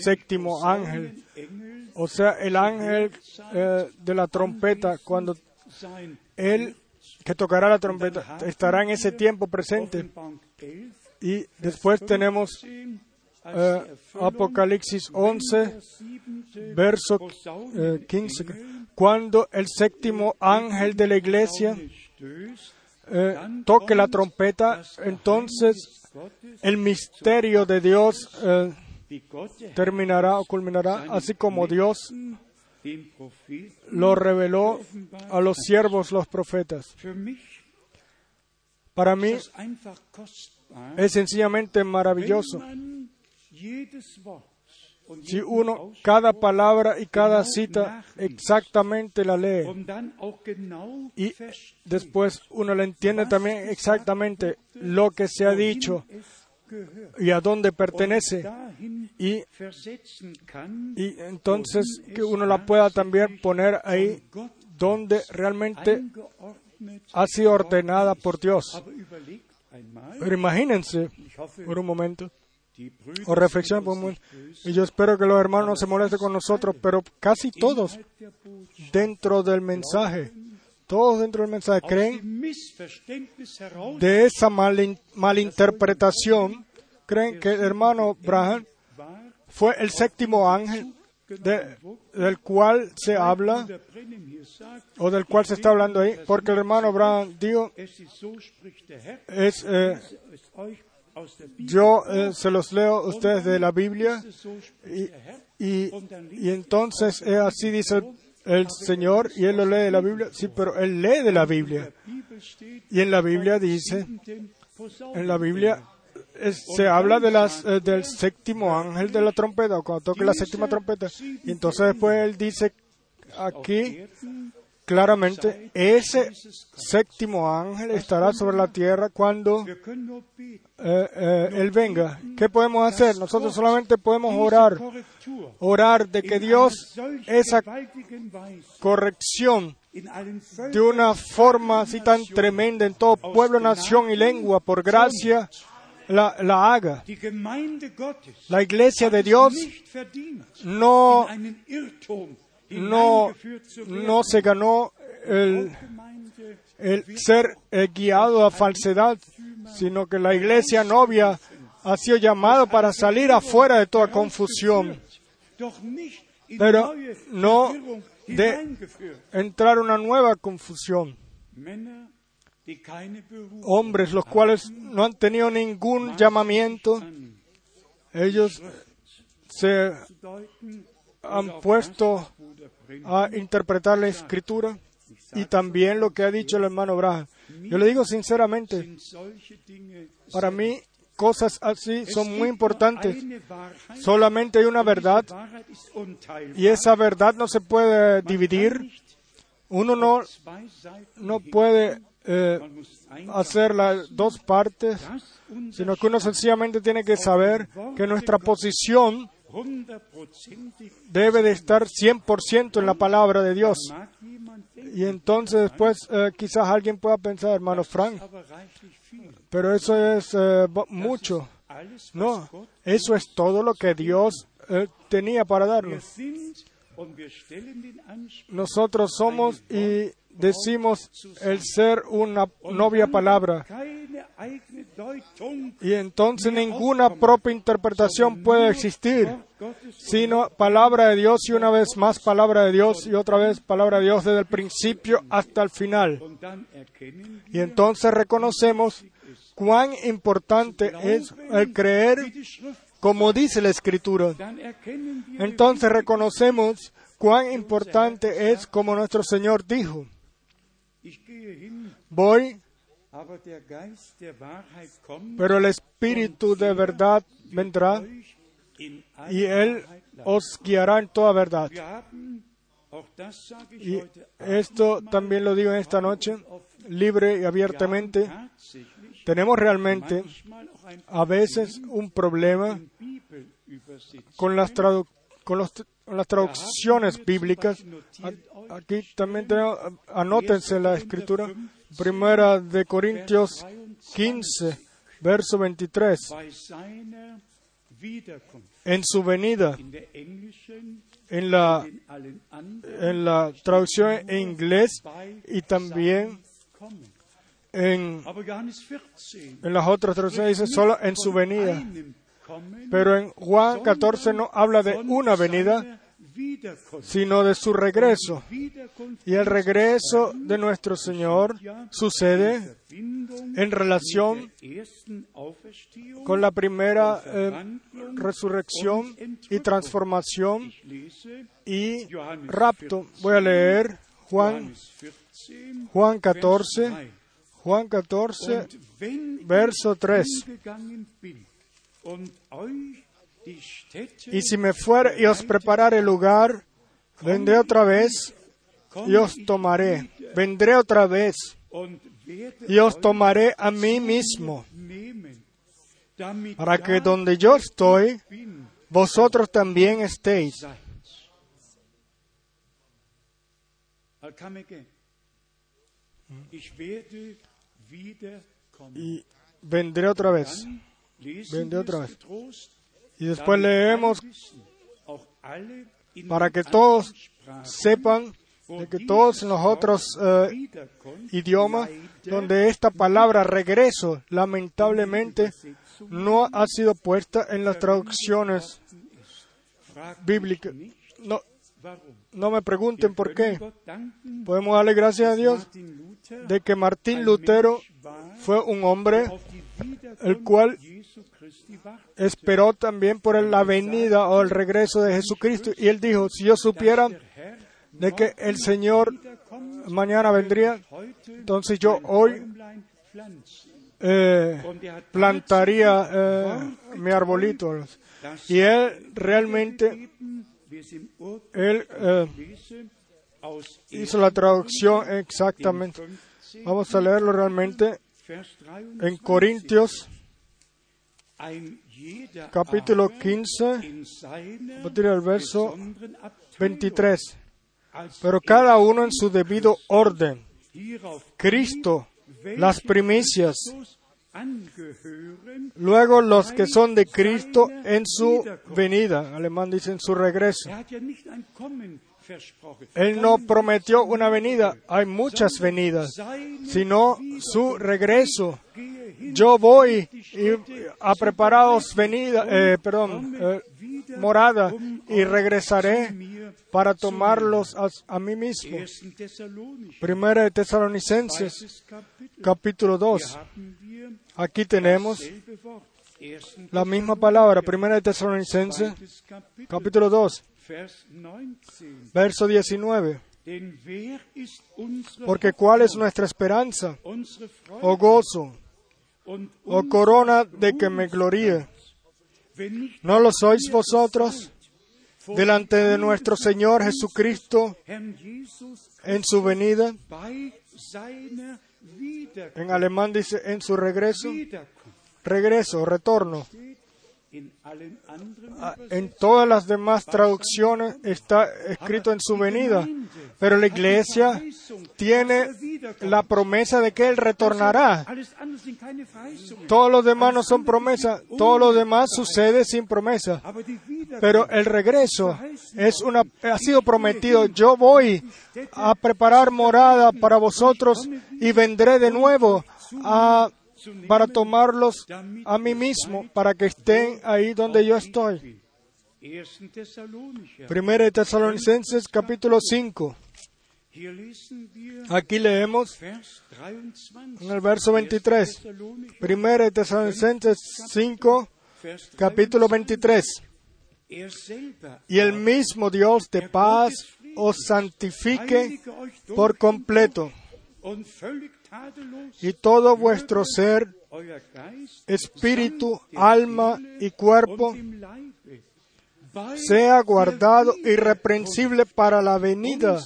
séptimo ángel, o sea, el ángel eh, de la trompeta, cuando él que tocará la trompeta estará en ese tiempo presente. Y después tenemos eh, Apocalipsis 11, verso 15, eh, cuando el séptimo ángel de la iglesia eh, toque la trompeta, entonces el misterio de Dios terminará o culminará, así como Dios lo reveló a los siervos, los profetas. Para mí es sencillamente maravilloso. Si uno cada palabra y cada cita exactamente la lee. y después uno le entiende también exactamente lo que se ha dicho y a dónde pertenece y, entonces que uno la pueda también poner ahí donde realmente ha sido ordenada por Dios. Pero imagínense por un momento o reflexión por un Y yo espero que los hermanos no se molesten con nosotros, pero casi todos dentro del mensaje, todos dentro del mensaje creen de esa mal, malinterpretación, creen que el hermano Braham fue el séptimo ángel del cual se habla o del cual se está hablando ahí, porque el hermano Braham dijo, es, eh, yo eh, se los leo a ustedes de la Biblia y, y, entonces eh, así dice el Señor y él lo lee de la Biblia. Sí, pero él lee de la Biblia. Y en la Biblia dice, en la Biblia se habla de las, eh, del séptimo ángel de la trompeta, cuando toque la séptima trompeta. Y entonces después él dice aquí claramente, ese séptimo ángel estará sobre la tierra cuando eh, eh, Él venga. ¿Qué podemos hacer? Nosotros solamente podemos orar, orar de que Dios esa corrección de una forma así tan tremenda en todo pueblo, nación y lengua, por gracia, la, la, haga. La iglesia de Dios no no, no se ganó el, el ser eh, guiado a falsedad, sino que la iglesia novia ha sido llamada para salir afuera de toda confusión, pero no de entrar una nueva confusión. Hombres los cuales no han tenido ningún llamamiento, ellos se han puesto a interpretar la escritura y también lo que ha dicho el hermano Braham. Yo le digo sinceramente, para mí cosas así son muy importantes. Solamente hay una verdad y esa verdad no se puede dividir. Uno no, no puede eh, hacer las dos partes, sino que uno sencillamente tiene que saber que nuestra posición debe de estar 100% en la palabra de Dios. Y entonces después eh, quizás alguien pueda pensar, hermano Frank, pero eso es eh, mucho. No, eso es todo lo que Dios eh, tenía para darnos. Nosotros somos y decimos el ser una novia palabra. Y entonces ninguna propia interpretación puede existir, sino palabra de Dios y una vez más palabra de Dios y otra vez palabra de Dios desde el principio hasta el final. Y entonces reconocemos cuán importante es el creer como dice la Escritura. Entonces reconocemos cuán importante es como nuestro Señor dijo. Voy, pero el Espíritu de verdad vendrá y Él os guiará en toda verdad. Y esto también lo digo en esta noche, libre y abiertamente. Tenemos realmente a veces un problema con las, con las traducciones bíblicas Aquí también tenemos, anótense la escritura, primera de Corintios 15, verso 23. En su venida, en la, en la traducción en inglés y también en, en las otras traducciones dice solo en su venida. Pero en Juan 14 no habla de una venida, sino de su regreso. Y el regreso de nuestro Señor sucede en relación con la primera eh, resurrección y transformación y rapto. Voy a leer Juan, Juan 14, Juan 14, verso 3. Y si me fuera y os preparare lugar, vendré otra vez y os tomaré. Vendré otra vez y os tomaré a mí mismo, para que donde yo estoy, vosotros también estéis. Y vendré otra vez. Vendré otra vez. Y después leemos para que todos sepan de que todos los otros eh, idiomas donde esta palabra regreso lamentablemente no ha sido puesta en las traducciones bíblicas. No, no me pregunten por qué. Podemos darle gracias a Dios de que Martín Lutero fue un hombre el cual esperó también por la venida o el regreso de Jesucristo. Y él dijo, si yo supiera de que el Señor mañana vendría, entonces yo hoy eh, plantaría eh, mi arbolito. Y él realmente, él eh, hizo la traducción exactamente. Vamos a leerlo realmente en Corintios capítulo 15, a partir del verso 23. Pero cada uno en su debido orden. Cristo, las primicias. Luego los que son de Cristo en su venida. Alemán dice en su regreso. Él no prometió una venida, hay muchas venidas, sino su regreso. Yo voy a prepararos venida, eh, perdón, eh, morada y regresaré para tomarlos a, mí mismo. Primera de Tesalonicenses, capítulo 2. Aquí tenemos la misma palabra, Primera de Tesalonicenses, capítulo 2 verso 19. Porque cuál es nuestra esperanza, o gozo, o corona de que me gloríe. ¿No lo sois vosotros delante de nuestro Señor Jesucristo en su venida? En alemán dice en su regreso, regreso, retorno. Ah, en todas las demás traducciones está escrito en su venida, pero la iglesia tiene la promesa de que Él retornará. Todos los demás no son promesas, todo lo demás sucede sin promesa. Pero el regreso es una, ha sido prometido. Yo voy a preparar morada para vosotros y vendré de nuevo a para tomarlos a mí mismo, para que estén ahí donde yo estoy. Primera de Tesalonicenses capítulo 5. Aquí leemos en el verso 23. Primera de Tesalonicenses 5, capítulo 23. Y el mismo Dios de paz os santifique por completo y todo vuestro ser, espíritu, alma y cuerpo, sea guardado irreprensible para la venida,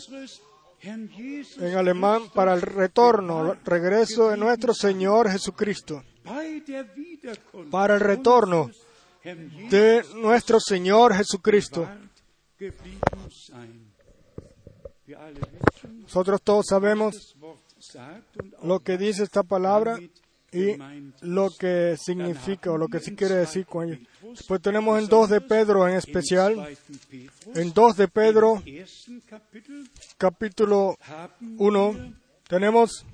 en alemán para el retorno, regreso de nuestro Señor Jesucristo, para el retorno de nuestro Señor Jesucristo. Nosotros todos sabemos lo que dice esta palabra y lo que significa o lo que sí quiere decir con ella. Después tenemos en 2 de Pedro en especial, en 2 de Pedro, capítulo 1, tenemos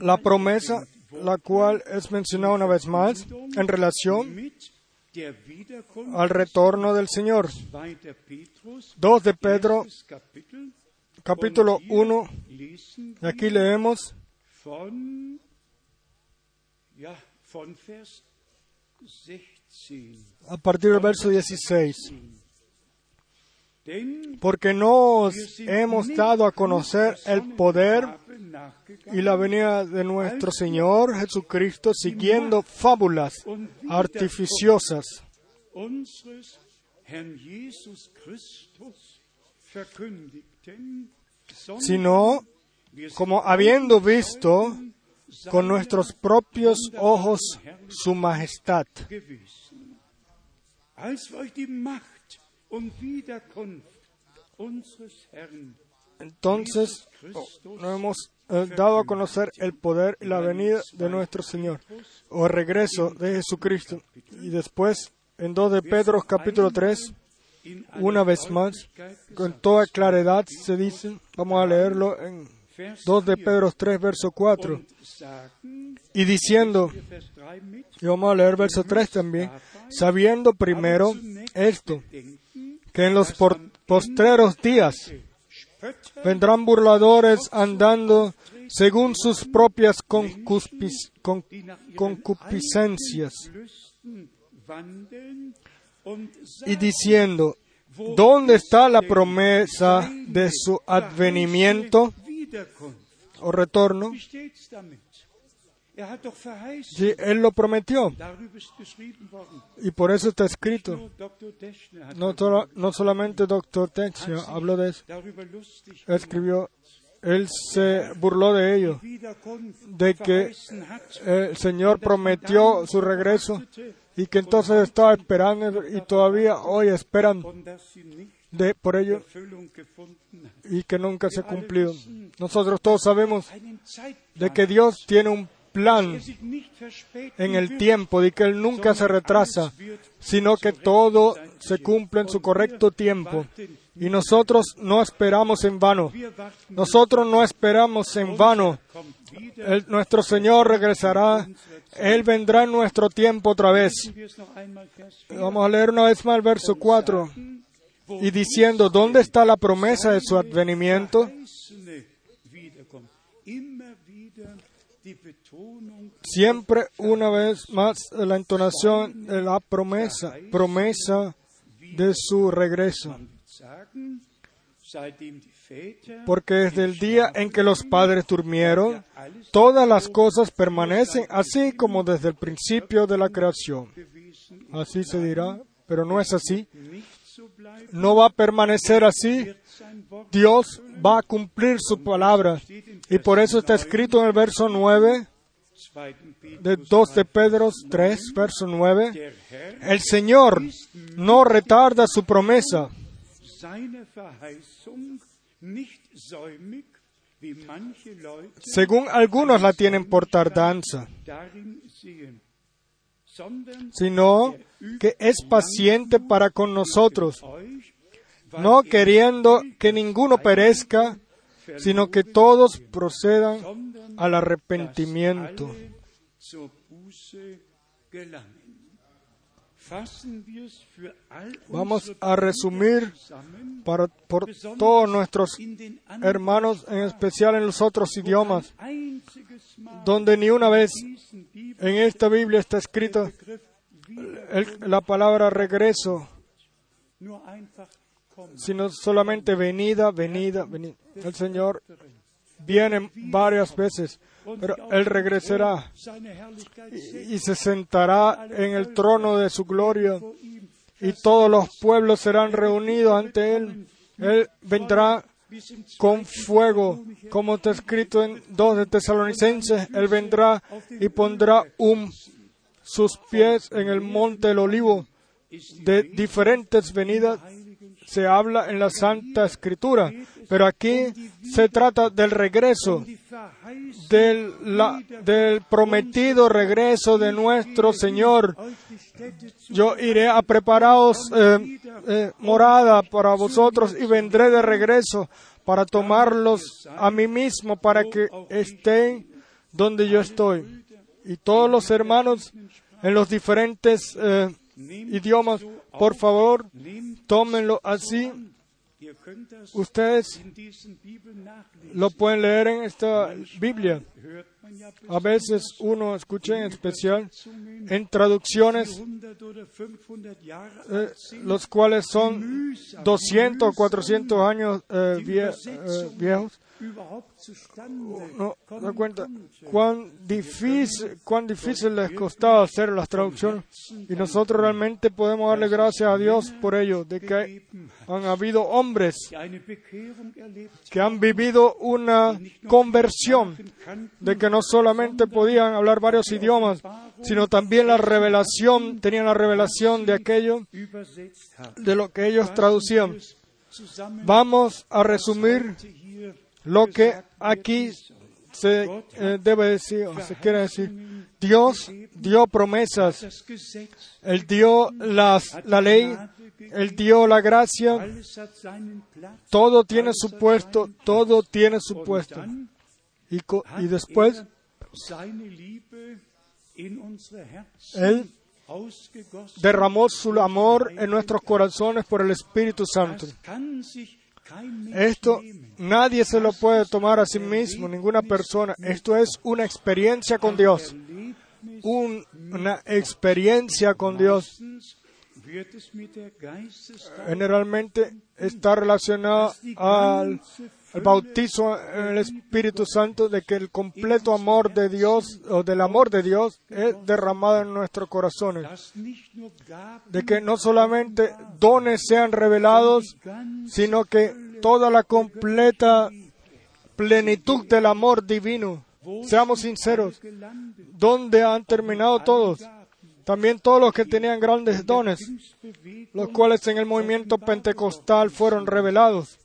la promesa, la cual es mencionada una vez más en relación al retorno del Señor. 2 de Pedro, capítulo 1, aquí leemos. a partir del verso 16. Porque nos hemos dado a conocer el poder y la venida de nuestro Señor Jesucristo siguiendo fábulas artificiosas, sino como habiendo visto con nuestros propios ojos su majestad. Entonces nos hemos eh, dado a conocer el poder y la venida de nuestro Señor, o regreso de Jesucristo. Y después, en 2 de Pedro capítulo 3, una vez más, con toda claridad se dice, vamos a leerlo en 2 de Pedro 3, verso 4, y diciendo, y vamos a leer verso 3 también, sabiendo primero esto, que en los postreros días vendrán burladores andando según sus propias concupiscencias y diciendo, ¿dónde está la promesa de su advenimiento o retorno? Sí, Él lo prometió. Y por eso está escrito. No, no solamente Dr. Techner habló de eso. Escribió, él se burló de ello, de que el Señor prometió su regreso y que entonces estaba esperando y todavía hoy esperan por ello y que nunca se cumplió. Nosotros todos sabemos de que Dios tiene un plan en el tiempo, de que Él nunca se retrasa, sino que todo se cumple en su correcto tiempo. Y nosotros no esperamos en vano. Nosotros no esperamos en vano. Nuestro Señor regresará. Él vendrá en nuestro tiempo otra vez. Vamos a leer una vez más el verso 4. Y diciendo, ¿dónde está la promesa de su advenimiento? Siempre una vez más la entonación de la promesa, promesa de su regreso. Porque desde el día en que los padres durmieron, todas las cosas permanecen así como desde el principio de la creación. Así se dirá, pero no es así. No va a permanecer así. Dios va a cumplir su palabra. Y por eso está escrito en el verso 9 de 2 de Pedro 3, verso 9. El Señor no retarda su promesa según algunos la tienen por tardanza, sino que es paciente para con nosotros, no queriendo que ninguno perezca, sino que todos procedan al arrepentimiento. Vamos a resumir para, por todos nuestros hermanos, en especial en los otros idiomas, donde ni una vez en esta Biblia está escrita la palabra regreso, sino solamente venida, venida, venida. El Señor viene varias veces pero Él regresará y, se sentará en el trono de su gloria y todos los pueblos serán reunidos ante Él. Él vendrá con fuego, como está escrito en 2 de Tesalonicenses, Él vendrá y pondrá sus pies en el monte del olivo. De diferentes venidas se habla en la Santa Escritura, pero aquí se trata del regreso, del, prometido regreso de nuestro Señor. Yo iré a prepararos eh, eh, morada para vosotros y vendré de regreso para tomarlos a mí mismo para que estén donde yo estoy. Y todos los hermanos en los diferentes eh, idiomas, por favor, tómenlo así. Ustedes lo pueden leer en esta Biblia. A veces uno escucha en especial en traducciones eh, los cuales son 200 o 400 años eh, eh, viejos no da cuenta cuán difícil, cuán difícil les costaba hacer las traducciones. Y nosotros realmente podemos darle gracias a Dios por ello, de que han habido hombres que han vivido una conversión, de que no solamente podían hablar varios idiomas, sino también la revelación, tenían la revelación de aquello, de lo que ellos traducían. Vamos a resumir lo que aquí se eh, debe decir, se quiere decir, Dios dio promesas, Él dio las, la ley, Él dio la gracia, todo tiene su puesto, todo tiene su puesto. Y, y después, Él derramó su amor en nuestros corazones por el Espíritu Santo. Esto nadie se lo puede tomar a sí mismo, ninguna persona. Esto es una experiencia con Dios. una experiencia con Dios. Generalmente está relacionada al el bautizo en el Espíritu Santo, de que el completo amor de Dios o del amor de Dios es derramado en nuestros corazones. De que no solamente dones sean revelados, sino que toda la completa plenitud del amor divino. Seamos sinceros, ¿dónde han terminado todos? También todos los que tenían grandes dones, los cuales en el movimiento pentecostal fueron revelados.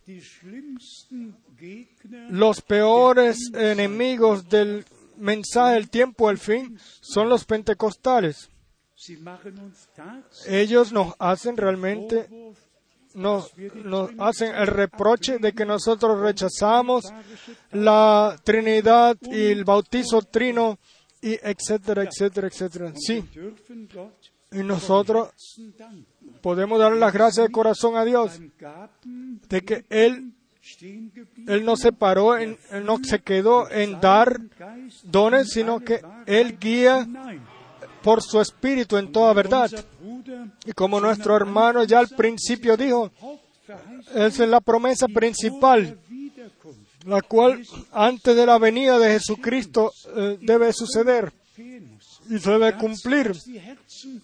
Los peores enemigos del mensaje del tiempo del fin son los pentecostales. Ellos nos hacen realmente, nos, hacen el reproche de que nosotros rechazamos la Trinidad y el bautizo trino y etcétera, etcétera, etcétera. Sí. Y nosotros podemos dar las gracias de corazón a Dios de que Él él no se paró, en, él no se quedó en dar dones, sino que Él guía por su espíritu en toda verdad. Y como nuestro hermano ya al principio dijo, esa es la promesa principal, la cual antes de la venida de Jesucristo eh, debe suceder y se debe cumplir,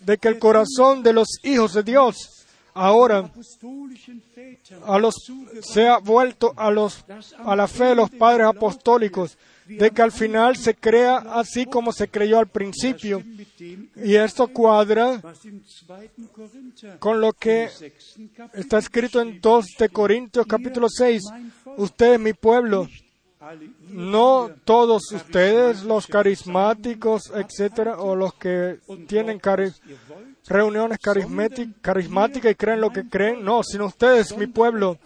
de que el corazón de los hijos de Dios ahora a los, se ha vuelto a, los, a la fe de los padres apostólicos, de que al final se crea así como se creyó al principio. Y esto cuadra con lo que está escrito en 2 de Corintios capítulo 6. Usted mi pueblo, no todos ustedes, los carismáticos, etcétera, o los que tienen reuniones carismáticas y creen lo que creen, no, sino ustedes, mi pueblo,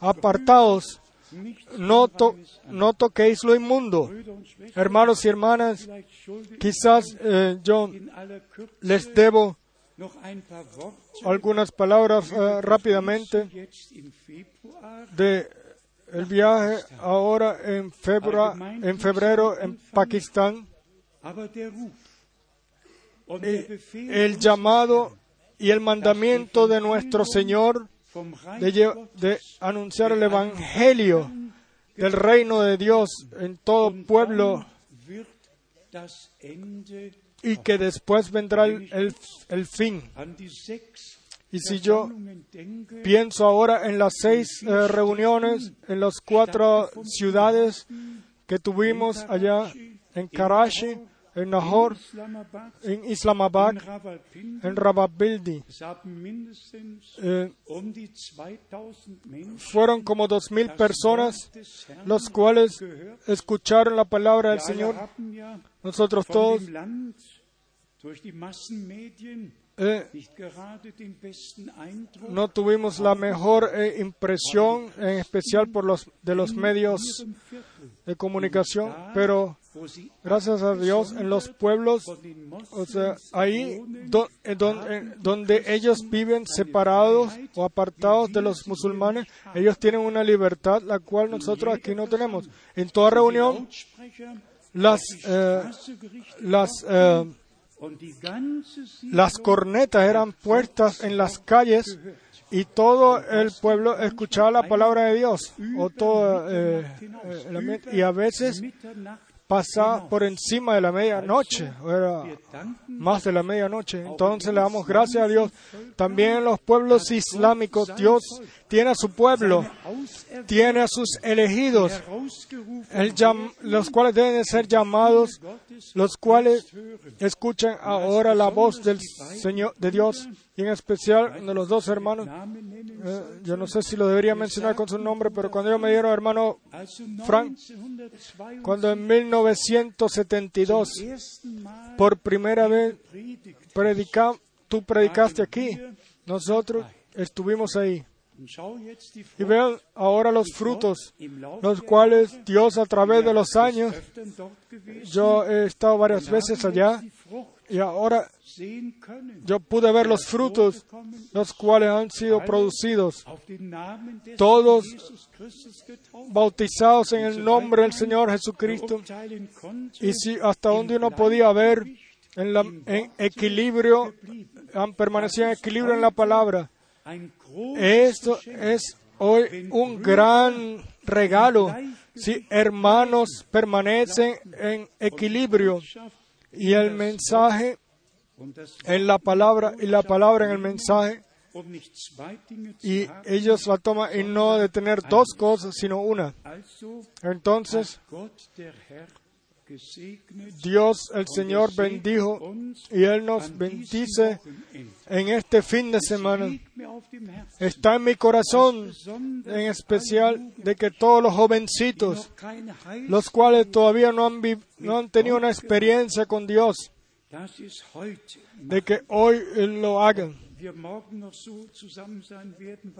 apartados, no, no toquéis lo inmundo. Hermanos y hermanas, quizás eh, yo les debo algunas palabras eh, rápidamente de el viaje ahora en febrero, en febrero en Pakistán, el llamado y el mandamiento de nuestro Señor de, de, anunciar el Evangelio del reino de Dios en todo pueblo y que después vendrá el, el fin. Y si yo pienso ahora en las seis eh, reuniones en las cuatro ciudades que tuvimos allá en Karachi, en Nahor, en Islamabad, en Rawalpindi. Eh, fueron como dos mil personas los cuales escucharon la palabra del Señor. Nosotros todos eh, no tuvimos la mejor eh, impresión, en especial por los de los medios de comunicación, pero gracias a Dios, en los pueblos, o sea, ahí donde ellos viven separados o apartados de los musulmanes, ellos tienen una libertad la cual nosotros aquí no tenemos. En toda reunión, las, eh, las, las cornetas eran puestas en las calles y todo el pueblo escuchaba la palabra de Dios o todo eh, y a veces pasaba por encima de la medianoche, o era más de la medianoche. Entonces le damos gracias a Dios. También en los pueblos islámicos, Dios tiene a su pueblo, tiene a sus elegidos, los cuales deben de ser llamados, los cuales escuchan ahora la voz del Señor, de Dios y en especial de los dos hermanos, eh, yo no sé si lo debería mencionar con su nombre, pero cuando ellos me dieron hermano Frank, cuando en 1972 por primera vez predica, tú predicaste aquí, nosotros estuvimos ahí. Y vean ahora los frutos, los cuales Dios a través de los años, yo he estado varias veces allá y ahora yo pude ver los frutos, los cuales han sido producidos, todos bautizados en el nombre del Señor Jesucristo. Y si hasta donde uno podía ver en, en equilibrio, han permanecido en equilibrio en la palabra. Esto es hoy un gran regalo. Si hermanos permanecen en equilibrio y el mensaje en la palabra y la palabra en el mensaje y ellos la toman y no de tener dos cosas sino una. Entonces, Dios el Señor bendijo y Él nos bendice en este fin de semana. Está en mi corazón en especial de que todos los jovencitos, los cuales todavía no han, no han tenido una experiencia con Dios, de que hoy lo hagan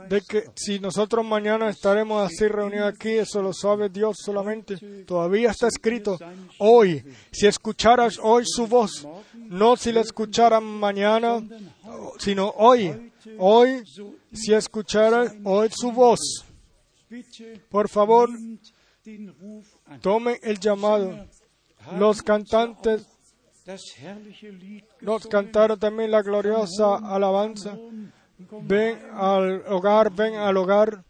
de que si nosotros mañana estaremos así reunidos aquí, eso lo sabe Dios solamente. Todavía está escrito hoy. Si escucharas hoy su voz, no si la escucharan mañana, sino hoy. Hoy, si escucharas hoy su voz. Por favor, tomen el llamado. Los cantantes nos cantaron también la gloriosa alabanza. Ven al hogar, ven al hogar.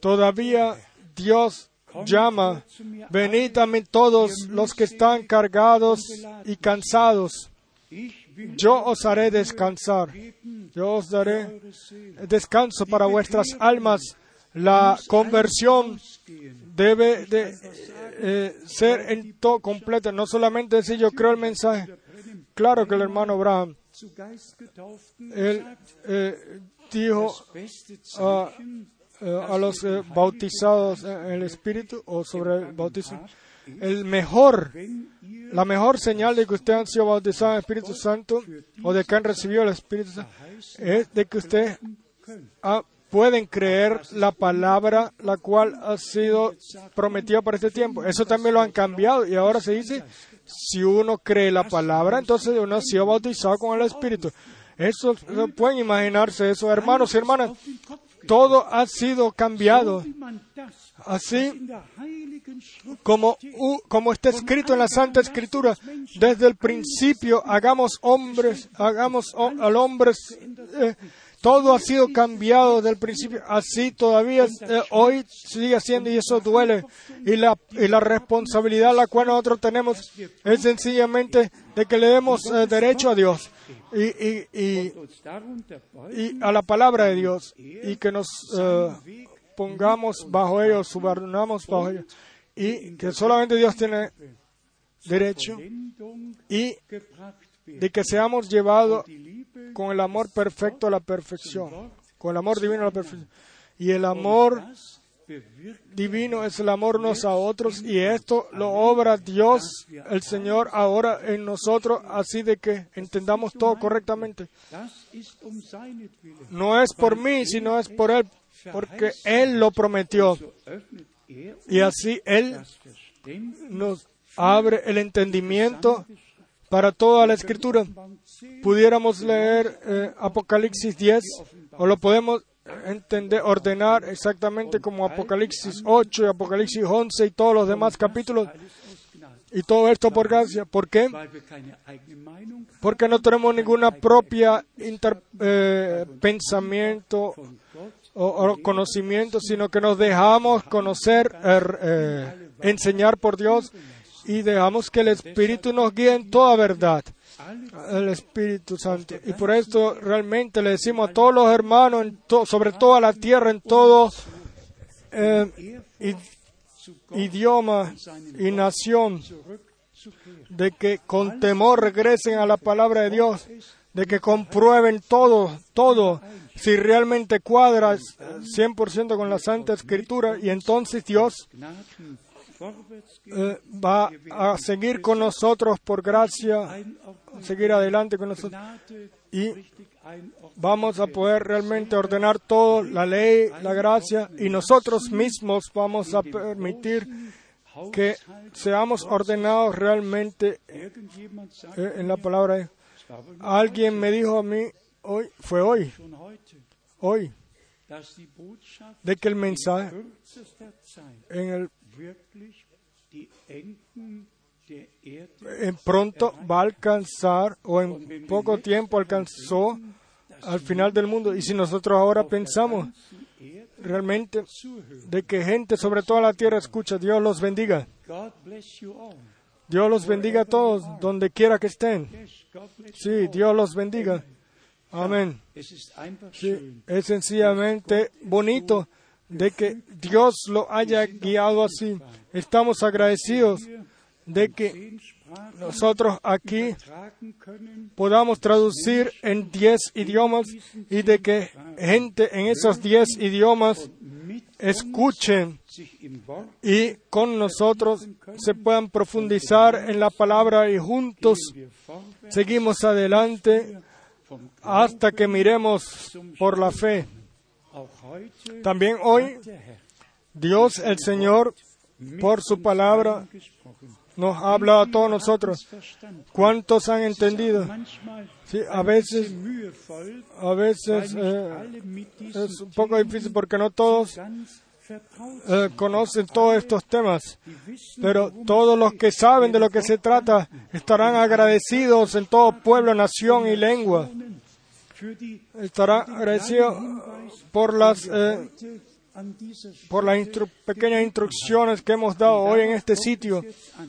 Todavía Dios llama, venid a mí todos los que están cargados y cansados. Yo os haré descansar. Yo os daré descanso para vuestras almas. La conversión debe de eh, ser en todo completo, no solamente decir yo creo el mensaje. Claro que el hermano Abraham, él eh, dijo a, eh, los bautizados en el Espíritu o sobre el bautismo, el mejor, la mejor señal de que ustedes han sido bautizados en el Espíritu Santo o de que han recibido el Espíritu Santo es de que usted ha pueden creer la palabra la cual ha sido prometida para este tiempo. Eso también lo han cambiado y ahora se dice, si uno cree la palabra, entonces uno ha sido bautizado con el Espíritu. Eso, pueden imaginarse eso, hermanos y hermanas. Todo ha sido cambiado. Así como, como está escrito en la Santa Escritura, desde el principio hagamos hombres, hagamos al hombre eh, todo ha sido cambiado desde el principio. Así todavía eh, hoy sigue siendo y eso duele. Y la, y la responsabilidad la cual nosotros tenemos es sencillamente de que le demos eh, derecho a Dios y, a la palabra de Dios y que nos eh, pongamos bajo ellos, subordinamos bajo ellos. Y que solamente Dios tiene derecho y de que seamos llevados con el amor perfecto a la perfección, con el amor divino a la perfección. Y el amor divino es el amor unos a otros y esto lo obra Dios, el Señor, ahora en nosotros, así de que entendamos todo correctamente. No es por mí, sino es por Él, porque Él lo prometió. Y así Él nos abre el entendimiento para toda la escritura. Pudiéramos leer eh, Apocalipsis 10 o lo podemos entender, ordenar exactamente como Apocalipsis 8 y Apocalipsis 11 y todos los demás capítulos. Y todo esto por gracia. ¿Por qué? Porque no tenemos ninguna propia eh, pensamiento o, conocimiento, sino que nos dejamos conocer, er, eh, enseñar por Dios y dejamos que el Espíritu nos guíe en toda verdad. El Espíritu Santo. Y por esto realmente le decimos a todos los hermanos, sobre toda la tierra, en todo eh, idioma y nación, de que con temor regresen a la palabra de Dios, de que comprueben todo, todo, si realmente cuadra 100% con la Santa Escritura, y entonces Dios eh, va a seguir con nosotros por gracia, seguir adelante con nosotros. Y vamos a poder realmente ordenar todo, la ley, la gracia, y nosotros mismos vamos a permitir que seamos ordenados realmente eh, en la palabra. Alguien me dijo a mí, hoy, fue hoy, hoy, de que el mensaje en el pronto va a alcanzar o en poco tiempo alcanzó al final del mundo. Y si nosotros ahora pensamos realmente de que gente sobre toda la tierra escucha, Dios los bendiga. Dios los bendiga a todos, donde quiera que estén. Sí, Dios los bendiga. Amén. Sí, es sencillamente bonito de que Dios lo haya guiado así. Estamos agradecidos de que nosotros aquí podamos traducir en diez idiomas y de que gente en esos diez idiomas escuchen y con nosotros se puedan profundizar en la palabra y juntos seguimos adelante hasta que miremos por la fe. También hoy Dios el Señor por su palabra nos ha hablado a todos nosotros. ¿Cuántos han entendido? A veces, a veces eh, es un poco difícil porque no todos eh, conocen todos estos temas, pero todos los que saben de lo que se trata estarán agradecidos en todo pueblo, nación y lengua. Estarán agradecidos por las eh, por las pequeñas instrucciones que hemos dado hoy en este sitio.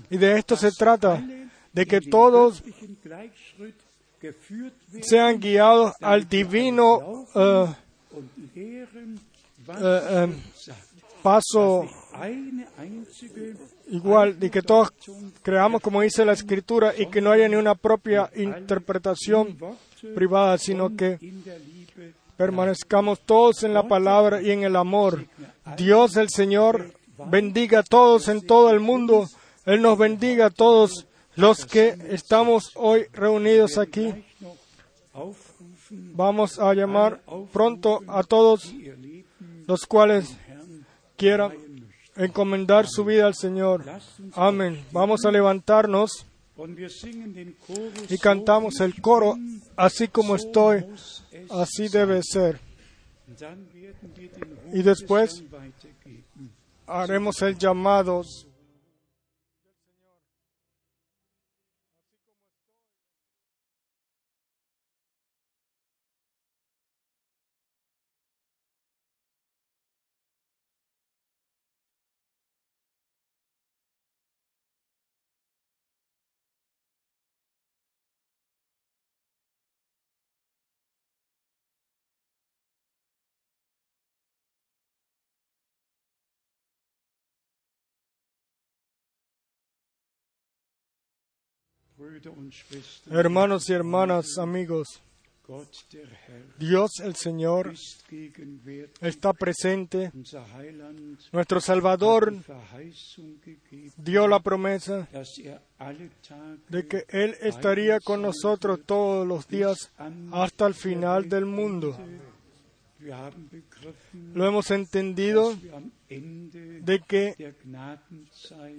Y de esto se trata, de que todos sean guiados al divino uh, uh, paso igual, y que todos creamos como dice la escritura y que no haya ni una propia interpretación privada, sino que permanezcamos todos en la palabra y en el amor. Dios el Señor bendiga a todos en todo el mundo. Él nos bendiga a todos los que estamos hoy reunidos aquí. Vamos a llamar pronto a todos los cuales quieran encomendar su vida al Señor. Amén. Vamos a levantarnos y cantamos el coro, así como estoy, así debe ser. Y después haremos el llamado Hermanos y hermanas, amigos, Dios el Señor está presente. Nuestro Salvador dio la promesa de que Él estaría con nosotros todos los días hasta el final del mundo. Lo hemos entendido de que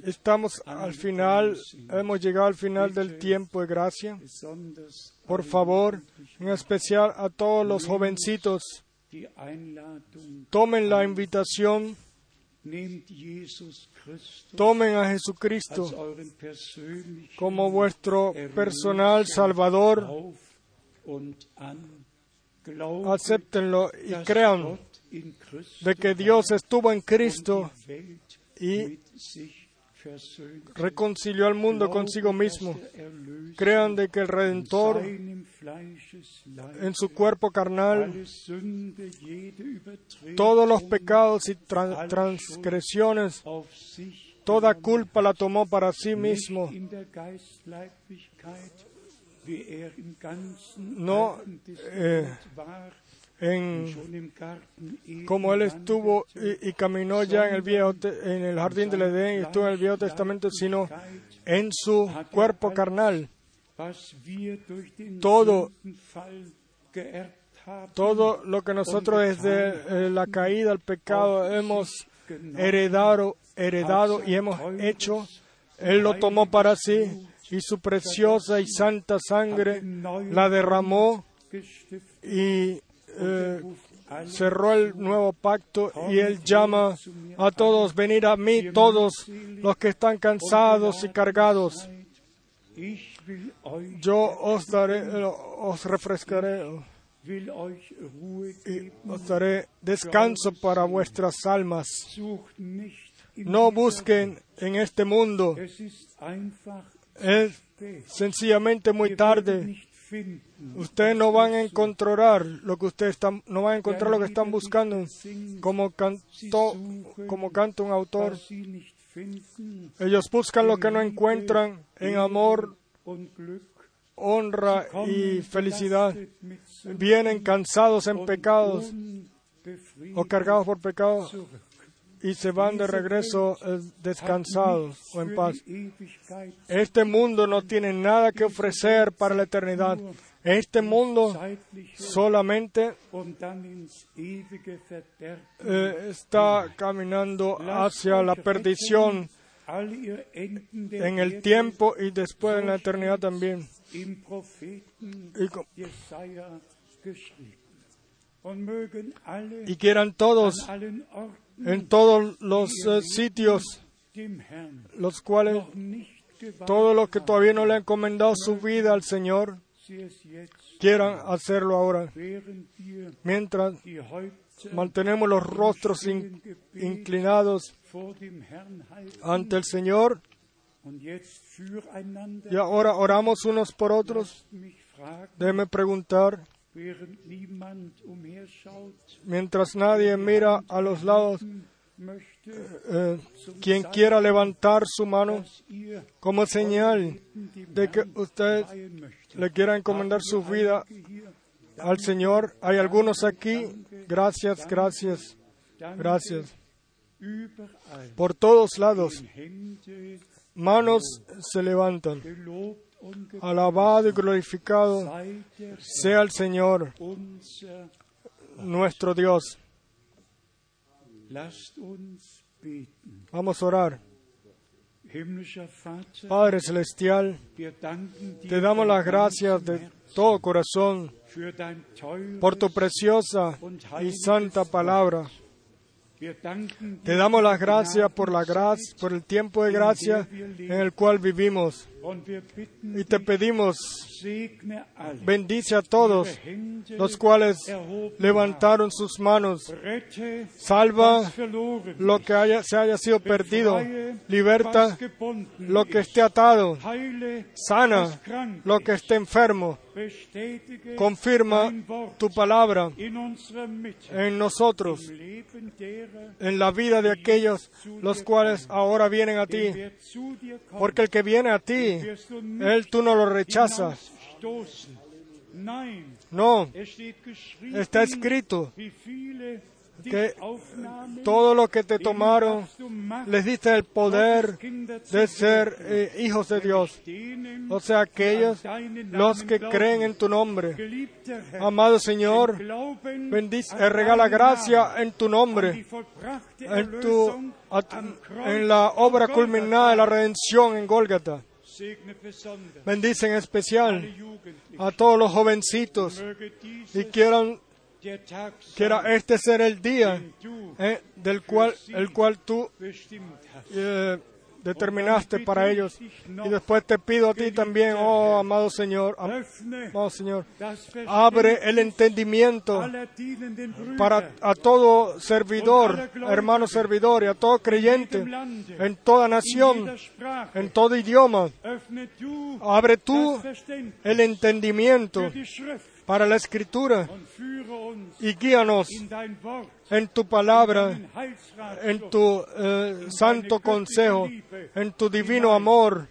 estamos al final, hemos llegado al final del tiempo de gracia. Por favor, en especial a todos los jovencitos, tomen la invitación, tomen a Jesucristo como vuestro personal Salvador, acéptenlo y crean de que Dios estuvo en Cristo y reconcilió al mundo consigo mismo. Crean de que el Redentor en su cuerpo carnal todos los pecados y transgresiones, toda culpa la tomó para sí mismo. No eh, en como él estuvo y, caminó ya en el viejo en el jardín del Edén y estuvo en el Viejo Testamento, sino en su cuerpo carnal. Todo, todo lo que nosotros desde eh, la caída al pecado hemos heredado, heredado y hemos hecho, Él lo tomó para sí y su preciosa y santa sangre la derramó y eh, cerró el nuevo pacto y Él llama a todos, venir a mí todos los que están cansados y cargados. Yo os daré, os refrescaré y os daré descanso para vuestras almas. No busquen en este mundo. Es sencillamente muy tarde Ustedes no van a encontrar lo que ustedes están, no van a encontrar lo que están buscando, como cantó, como canta un autor. Ellos buscan lo que no encuentran en amor, honra y felicidad. Vienen cansados en pecados o cargados por pecados y se van de regreso eh, descansados o en paz. Este mundo no tiene nada que ofrecer para la eternidad. Este mundo solamente eh, está caminando hacia la perdición en el tiempo y después en la eternidad también. Y quieran todos en todos los eh, sitios, los cuales todos los que todavía no le han encomendado su vida al Señor, quieran hacerlo ahora. Mientras mantenemos los rostros inclinados ante el Señor, y ahora oramos unos por otros. Déjeme preguntar, Mientras nadie mira a los lados, eh, quien quiera levantar su mano como señal de que usted le quiera encomendar su vida al Señor. Hay algunos aquí. Gracias, gracias, gracias. Por todos lados, manos se levantan. Alabado y glorificado sea el Señor, nuestro Dios. Vamos a orar. Padre Celestial, te damos las gracias de todo corazón por tu preciosa y santa palabra. Te damos las gracias por la gracia, por el tiempo de gracia en el cual vivimos. Y te pedimos, bendice a todos los cuales levantaron sus manos. Salva lo que haya, se haya sido perdido. Liberta lo que esté atado. Sana lo que esté enfermo. Confirma tu palabra en nosotros, en la vida de aquellos los cuales ahora vienen a ti. Porque el que viene a ti él tú no lo rechazas. No, está escrito que todo lo que te tomaron, les diste el poder de ser eh, hijos de Dios. O sea, aquellos, los que creen en tu nombre. Amado Señor, bendice, eh, regala gracia en tu nombre, en, tu, en la obra culminada de la redención en Gólgata. Bendice en especial a todos los jovencitos y quieran quiera este ser el día eh, del cual, el cual tú eh, determinaste para ellos. Y después te pido a ti también, oh amado Señor, amado Señor, abre el entendimiento para a todo servidor, hermano servidor y a todo creyente en toda nación, en todo idioma. Abre tú el entendimiento para la escritura. Y guíanos en tu palabra, en tu eh, santo consejo, en tu divino amor.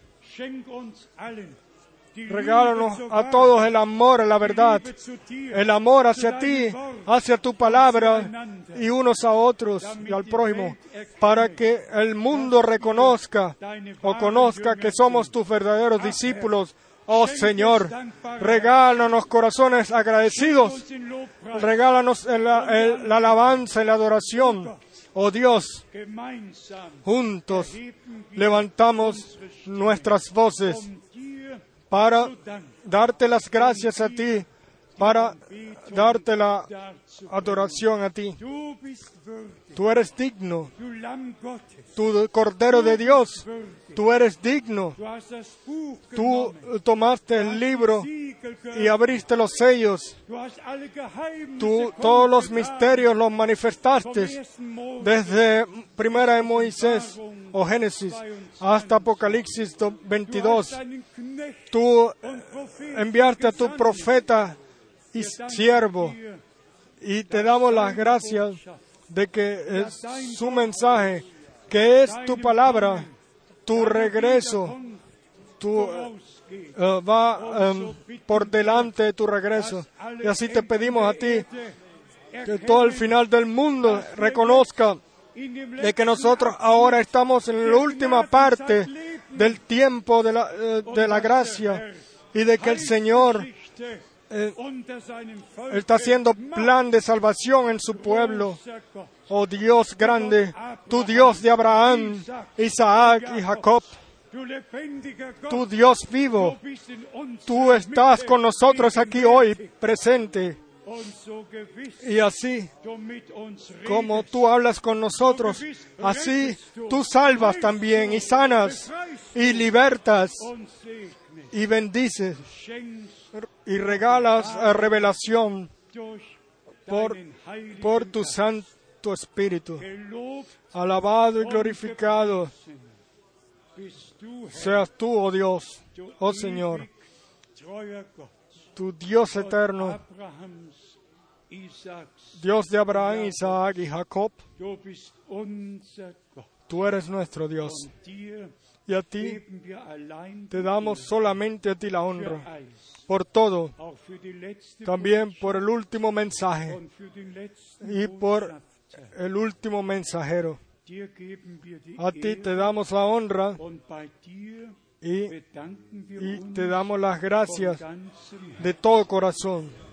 Regálanos a todos el amor a la verdad, el amor hacia ti, hacia tu palabra y unos a otros y al prójimo, para que el mundo reconozca o conozca que somos tus verdaderos discípulos Oh Señor, regálanos corazones agradecidos, regálanos la, la alabanza y la adoración. Oh Dios, juntos levantamos nuestras voces para darte las gracias a ti, para darte la adoración a ti. Tú eres digno, tu Cordero de Dios, tú eres digno. Tú tomaste el libro y abriste los sellos. Tú todos los misterios los manifestaste desde Primera de Moisés o Génesis hasta Apocalipsis 22. Tú enviaste a tu profeta y siervo y te damos las gracias de que su mensaje, que es tu palabra, tu regreso, tu, eh, va em, por delante de tu regreso. Y así te pedimos a ti que todo el final del mundo reconozca de que nosotros ahora estamos en la última parte del tiempo de la, eh, de la gracia y de que el Señor eh, está haciendo plan de salvación en su pueblo. Oh Dios grande, tu Dios de Abraham, Isaac y Jacob, tu Dios vivo, tú estás con nosotros aquí hoy presente. Y así como tú hablas con nosotros, así tú salvas también y sanas y libertas y bendices y regalas revelación por, por tu Santo Espíritu. Alabado y glorificado seas tú, oh Dios, oh Señor, tu Dios eterno, Dios de Abraham, Isaac y Jacob. Tú eres nuestro Dios. Y a ti te damos solamente a ti la honra. por todo, también por el último mensaje. Y por el último mensajero. A ti te damos la honra y, te damos las gracias de todo corazón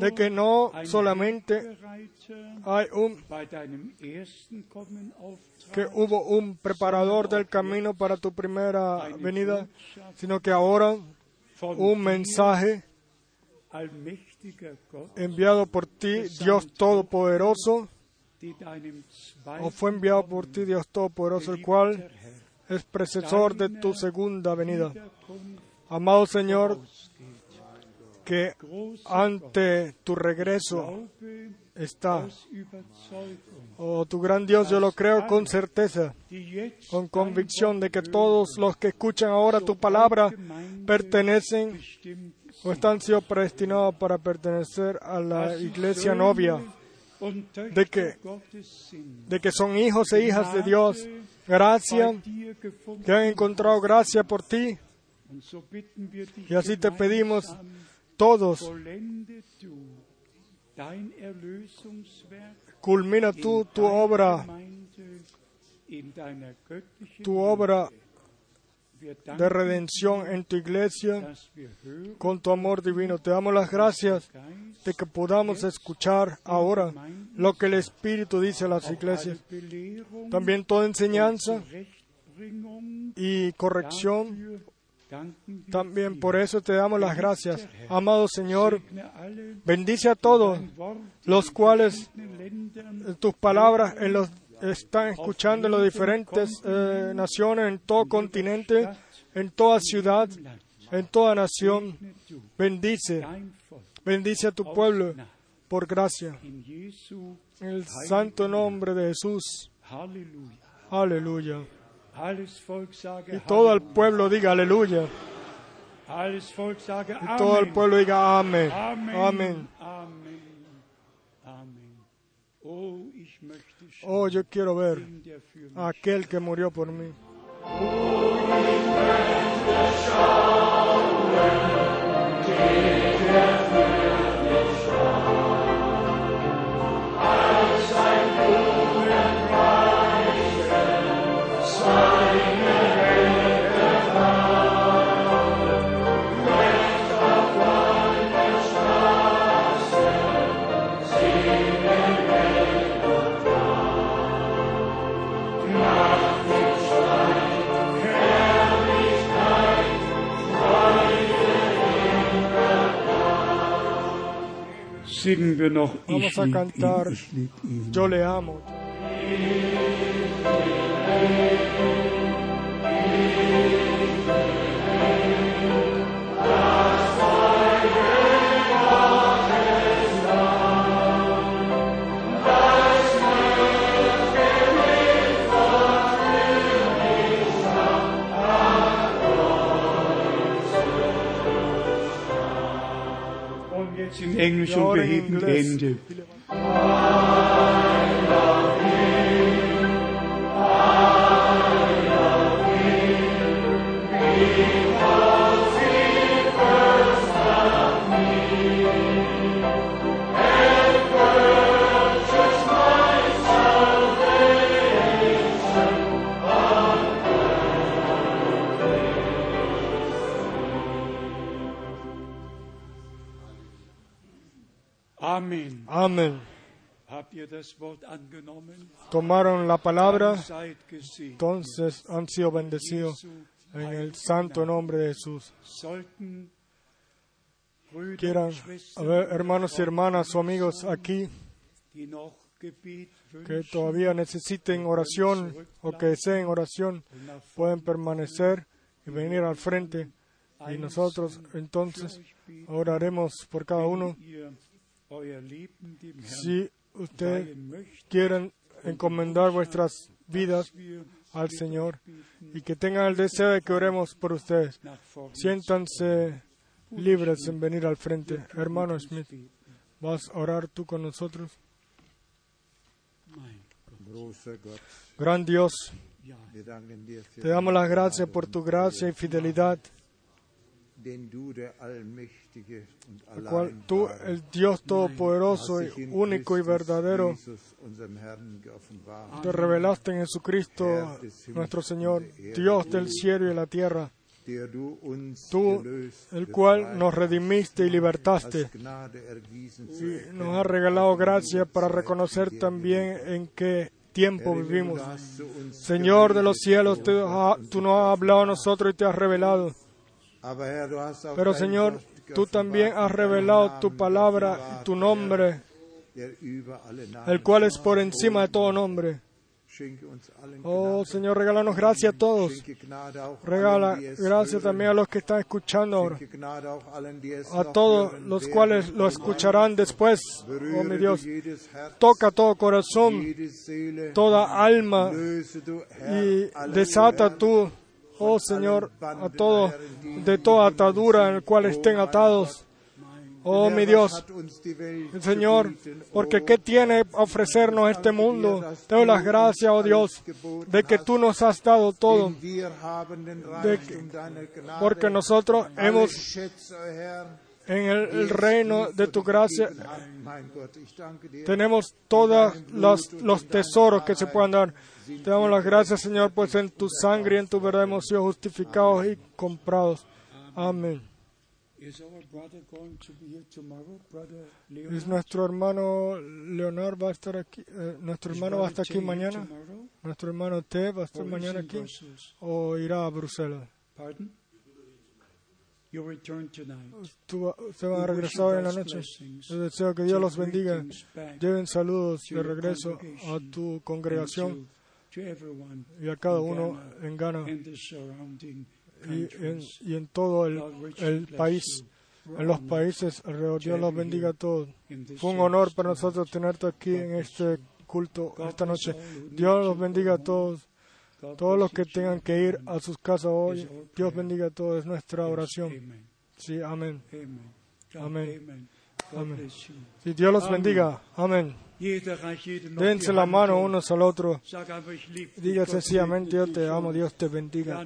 de que no solamente hay un que hubo un preparador del camino para tu primera venida, sino que ahora un mensaje enviado por ti, Dios Todopoderoso, o fue enviado por ti, Dios Todopoderoso, el cual es precesor de tu segunda venida. Amado Señor, que ante tu regreso está. Oh, tu gran Dios, yo lo creo con certeza, con convicción de que todos los que escuchan ahora tu palabra pertenecen o están sido predestinados para pertenecer a la iglesia novia, de que, de que son hijos e hijas de Dios. Gracia, que han encontrado gracia por ti. Y así te pedimos todos culmina tú tu obra, tu obra de redención en tu iglesia con tu amor divino. Te damos las gracias de que podamos escuchar ahora lo que el Espíritu dice a las iglesias. También toda enseñanza y corrección. También por eso te damos las gracias. Amado Señor, bendice a todos los cuales tus palabras en los están escuchando en las diferentes eh, naciones, en todo continente, en toda ciudad, en toda nación. Bendice, bendice a tu pueblo por gracia. En el santo nombre de Jesús. Aleluya. Y todo el pueblo diga aleluya. Y todo el pueblo diga amén. Amén. Oh, yo quiero ver a aquel que murió por mí. Vamos a cantar Yo le amo. In Englisch und wir heben Tomaron la palabra, entonces han sido bendecidos en el santo nombre de Jesús. Quieran ver hermanos y hermanas o amigos aquí que todavía necesiten oración o que deseen oración, pueden permanecer y venir al frente. Y nosotros entonces oraremos por cada uno. si ustedes quieren encomendar vuestras vidas al Señor y que tengan el deseo de que oremos por ustedes, siéntanse libres en venir al frente. Hermano Smith, ¿vas a orar tú con nosotros? Gran Dios, te damos las gracias por tu gracia y fidelidad el cual tú, el Dios Todopoderoso y único y verdadero, te revelaste en Jesucristo, nuestro Señor, Dios del cielo y de la tierra, tú, el cual nos redimiste y libertaste, y nos has regalado gracia para reconocer también en qué tiempo vivimos. Señor de los cielos, tú nos has hablado a nosotros y te has revelado. Pero Señor, tú también has revelado tu palabra y tu nombre, el cual es por encima de todo nombre. Oh Señor, regálanos gracia a todos. Regala gracia también a los que están escuchando ahora. A todos los cuales lo escucharán después. Oh mi Dios, toca todo corazón, toda alma y desata tú oh Señor, a todos de toda atadura en el cual estén atados. Oh mi Dios, Señor, porque ¿qué tiene ofrecernos este mundo? Te doy las gracias, oh Dios, de que tú nos has dado todo, porque nosotros hemos en el, reino de tu gracia tenemos todos los, los tesoros que se puedan dar. Te damos las gracias, Señor, pues en tu sangre y en tu verdad hemos sido justificados y comprados. Amén. ¿Es nuestro hermano Leonor va a estar aquí? Eh, ¿Nuestro hermano va a estar aquí mañana? ¿Nuestro hermano T va a estar mañana aquí? ¿O irá a Bruselas? se van a regresar hoy en la noche. Yo deseo que Dios los bendiga. Lleven saludos de regreso a tu congregación y a cada uno en Ghana y en, todo el, país, en los países alrededor. Dios los bendiga a todos. Fue un honor para nosotros tenerte aquí en este culto esta noche. Dios los bendiga a todos. Todos los que tengan que ir a sus casas hoy, Dios bendiga a todos. Es nuestra oración. Sí, amén. Amén. Amén. Sí, Dios los bendiga. Amén. Dense la mano unos al otro. Diga sencillamente, yo te amo, Dios te bendiga.